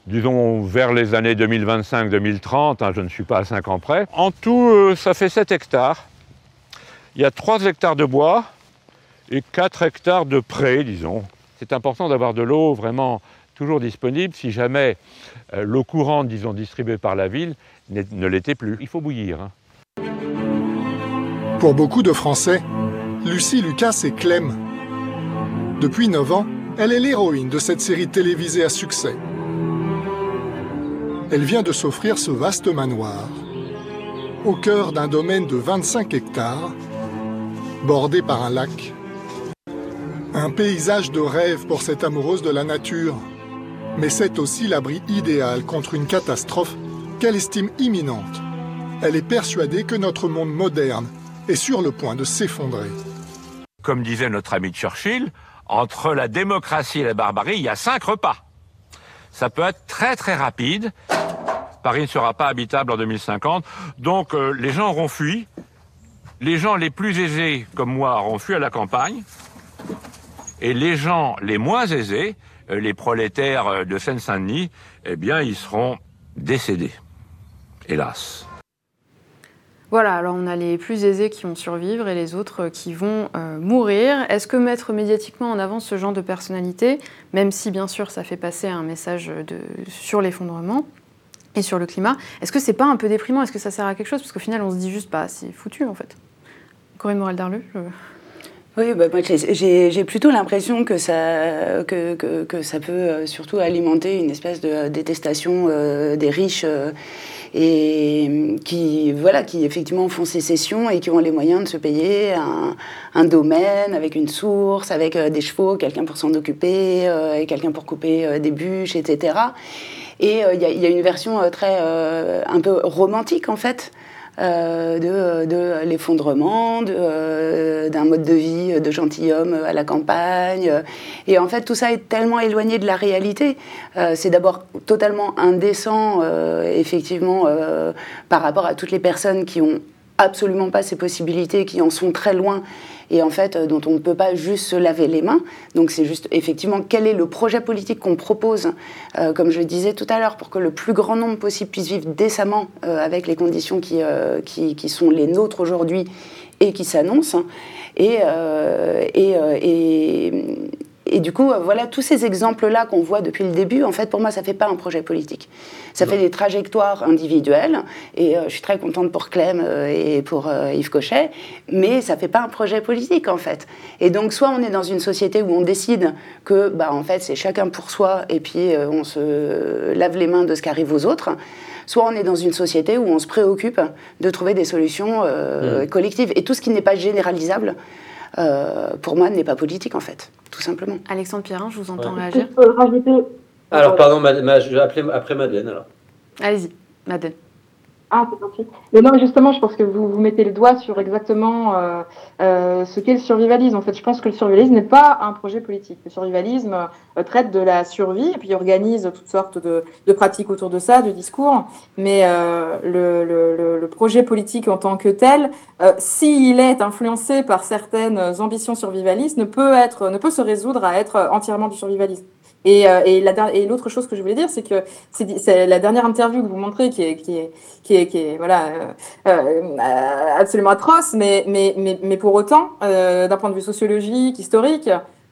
disons, vers les années 2025-2030, hein, je ne suis pas à 5 ans près. En tout, euh, ça fait 7 hectares. Il y a 3 hectares de bois et 4 hectares de prés, disons. C'est important d'avoir de l'eau vraiment toujours disponible si jamais euh, l'eau courante, disons, distribuée par la ville, ne l'était plus. Il faut bouillir. Hein. Pour beaucoup de Français, Lucie Lucas est Clem. Depuis 9 ans, elle est l'héroïne de cette série télévisée à succès. Elle vient de s'offrir ce vaste manoir, au cœur d'un domaine de 25 hectares, bordé par un lac. Un paysage de rêve pour cette amoureuse de la nature, mais c'est aussi l'abri idéal contre une catastrophe qu'elle estime imminente. Elle est persuadée que notre monde moderne est sur le point de s'effondrer. Comme disait notre ami Churchill, entre la démocratie et la barbarie, il y a cinq repas. Ça peut être très très rapide. Paris ne sera pas habitable en 2050. Donc euh, les gens auront fui. Les gens les plus aisés, comme moi, auront fui à la campagne. Et les gens les moins aisés les prolétaires euh, de Seine-Saint-Denis, eh bien, ils seront décédés, hélas. Voilà, alors on a les plus aisés qui vont survivre et les autres qui vont euh, mourir. Est-ce que mettre médiatiquement en avant ce genre de personnalité, même si bien sûr ça fait passer un message sur l'effondrement et sur le climat, est-ce que c'est pas un peu déprimant? Est-ce que ça sert à quelque chose? Parce qu'au final on se dit juste, bah c'est foutu en fait. Corinne Morel-Darleux oui, bah, moi j'ai plutôt l'impression que ça, que, ça peut euh, surtout alimenter une espèce de détestation euh, des riches euh, et qui, voilà, qui effectivement font sécession et qui ont les moyens de se payer un, domaine avec une source, avec des chevaux, quelqu'un pour s'en occuper, et quelqu'un pour couper des bûches, etc. Et il y, y, a une version très un peu romantique en fait euh, de, de l'effondrement euh, d'un mode de vie de gentilhomme à la campagne. Et en fait, tout ça est tellement éloigné de la réalité. Euh, c'est d'abord totalement indécent, effectivement, par rapport à toutes les personnes qui ont absolument pas ces possibilités, qui en sont très loin et en fait dont on ne peut pas juste se laver les mains. Donc c'est juste effectivement quel est le projet politique qu'on propose, euh, comme je disais tout à l'heure, pour que le plus grand nombre possible puisse vivre décemment euh, avec les conditions qui, euh, qui, sont les nôtres aujourd'hui et qui s'annoncent. Et, et du coup, euh, voilà, tous ces exemples-là qu'on voit depuis le début, en fait, pour moi, ça ne fait pas un projet politique. Ça fait des trajectoires individuelles, et euh, je suis très contente pour Clem euh, et pour Yves Cochet, mais ça ne fait pas un projet politique, en fait. Et donc, soit on est dans une société où on décide que, bah, en fait, c'est chacun pour soi, et puis on se lave les mains de ce qui arrive aux autres, soit on est dans une société où on se préoccupe de trouver des solutions mmh. collectives. Et tout ce qui n'est pas généralisable, euh, pour moi, n'est pas politique, en fait, tout simplement. Alexandre Pierrin, je vous entends réagir. Alors, pardon, je vais appeler après Madeleine, alors. Allez-y, Madeleine. Ah, c'est gentil. Mais non, justement, je pense que vous, vous mettez le doigt sur exactement euh, euh, ce qu'est le survivalisme. En fait, je pense que le survivalisme n'est pas un projet politique. Le survivalisme euh, traite de la survie et puis organise toutes sortes de, pratiques autour de ça, de discours. Mais le, projet politique en tant que tel, s'il est influencé par certaines ambitions survivalistes, ne peut se résoudre à être entièrement du survivalisme. Et, euh, et l'autre chose que je voulais dire, c'est que c'est la dernière interview que vous montrez qui est, qui est, qui est, qui est voilà, euh, euh, absolument atroce, mais, mais, mais, mais pour autant, euh, d'un point de vue sociologique, historique,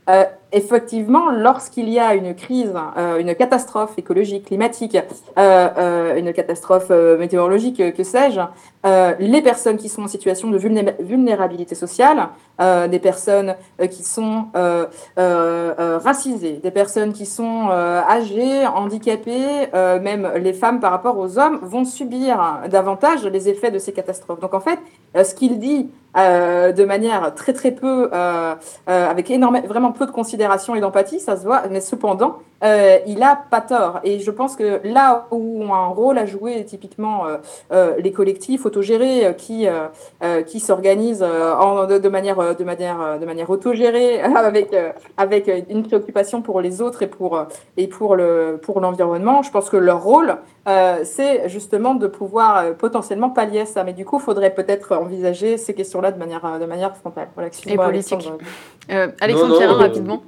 euh, effectivement, lorsqu'il y a une crise, euh, une catastrophe écologique, climatique, euh, euh une catastrophe météorologique, que sais-je, les personnes qui sont en situation de vulnérabilité sociale, des personnes qui sont racisées, des personnes qui sont âgées, handicapées, même les femmes par rapport aux hommes, vont subir davantage les effets de ces catastrophes. Donc en fait, ce qu'il dit de manière très très peu, avec énormément, vraiment peu de considération et d'empathie, ça se voit, mais cependant, euh, il a pas tort. Et je pense que là où ont un rôle à jouer, typiquement euh, euh, les collectifs autogérés qui, qui s'organisent de, de, manière, de, manière, de manière autogérée, avec, avec une préoccupation pour les autres et pour, et pour, le, pour l'environnement, je pense que leur rôle, c'est justement de pouvoir potentiellement pallier ça. Mais du coup, il faudrait peut-être envisager ces questions-là de manière, de manière frontale. Voilà, et politique. Alexandre, Pierre, rapidement.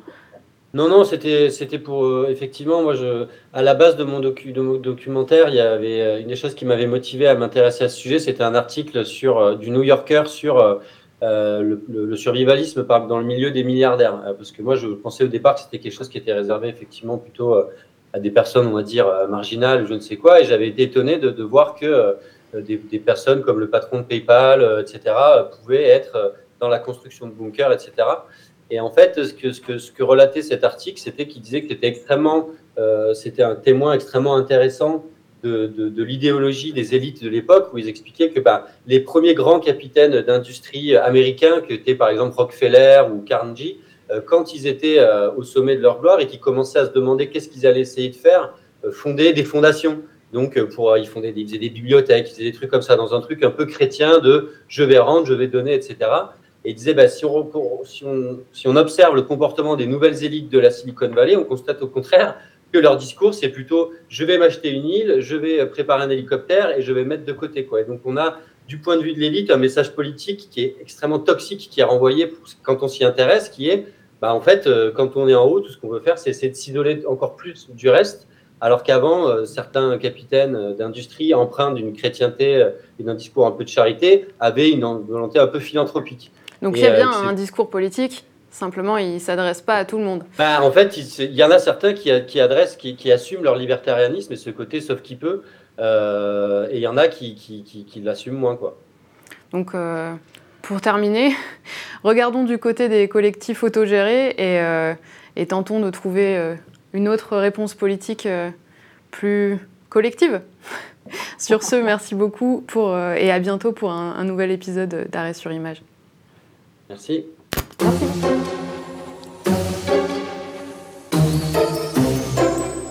Non, non, c'était, c'était pour euh, effectivement, moi, je, à la base de mon, docu, de mon documentaire, il y avait euh, une des choses qui m'avait motivé à m'intéresser à ce sujet, c'était un article sur, euh, du New Yorker sur le, le, survivalisme par, dans le milieu des milliardaires. parce que moi, je pensais au départ que c'était quelque chose qui était réservé effectivement plutôt à des personnes, on va dire, marginales, je ne sais quoi, et j'avais été étonné de, de voir que des, des, personnes comme le patron de PayPal, etc., pouvaient être dans la construction de bunkers, etc. Et en fait, ce que, relatait cet article, c'était qu'il disait que c'était extrêmement, euh, c'était un témoin extrêmement intéressant de, l'idéologie des élites de l'époque, où ils expliquaient que bah, les premiers grands capitaines d'industrie américains, que étaient par exemple Rockefeller ou Carnegie, euh, quand ils étaient euh, au sommet de leur gloire et qu'ils commençaient à se demander qu'est-ce qu'ils allaient essayer de faire, fonder des fondations. Donc, ils faisaient des bibliothèques, ils faisaient des trucs comme ça, dans un truc un peu chrétien de je vais rendre, je vais donner, etc. Et disait, bah, si, on, si, on, observe le comportement des nouvelles élites de la Silicon Valley, on constate au contraire que leur discours, c'est plutôt je vais m'acheter une île, je vais préparer un hélicoptère et je vais mettre de côté. Quoi. Et donc on a, du point de vue de l'élite, un message politique qui est extrêmement toxique, qui est renvoyé quand on s'y intéresse, qui est, bah, en fait, euh, quand on est en haut, tout ce qu'on veut faire, c'est de s'isoler encore plus du reste alors qu'avant, euh, certains capitaines euh, d'industrie, empreints d'une chrétienté et d'un discours un peu de charité, avaient une volonté un peu philanthropique. Donc il y a bien un discours politique, simplement il ne s'adresse pas à tout le monde. Bah, en fait, il, y en a certains qui, qui adressent, qui, qui, assument leur libertarianisme et ce côté sauf qui peut, euh, et il y en a qui, qui l'assument moins. Quoi. Donc euh, pour terminer, regardons du côté des collectifs autogérés et, euh, et tentons de trouver une autre réponse politique plus collective. Sur ce, merci beaucoup pour, et à bientôt pour un, un nouvel épisode d'Arrêt sur image. Merci.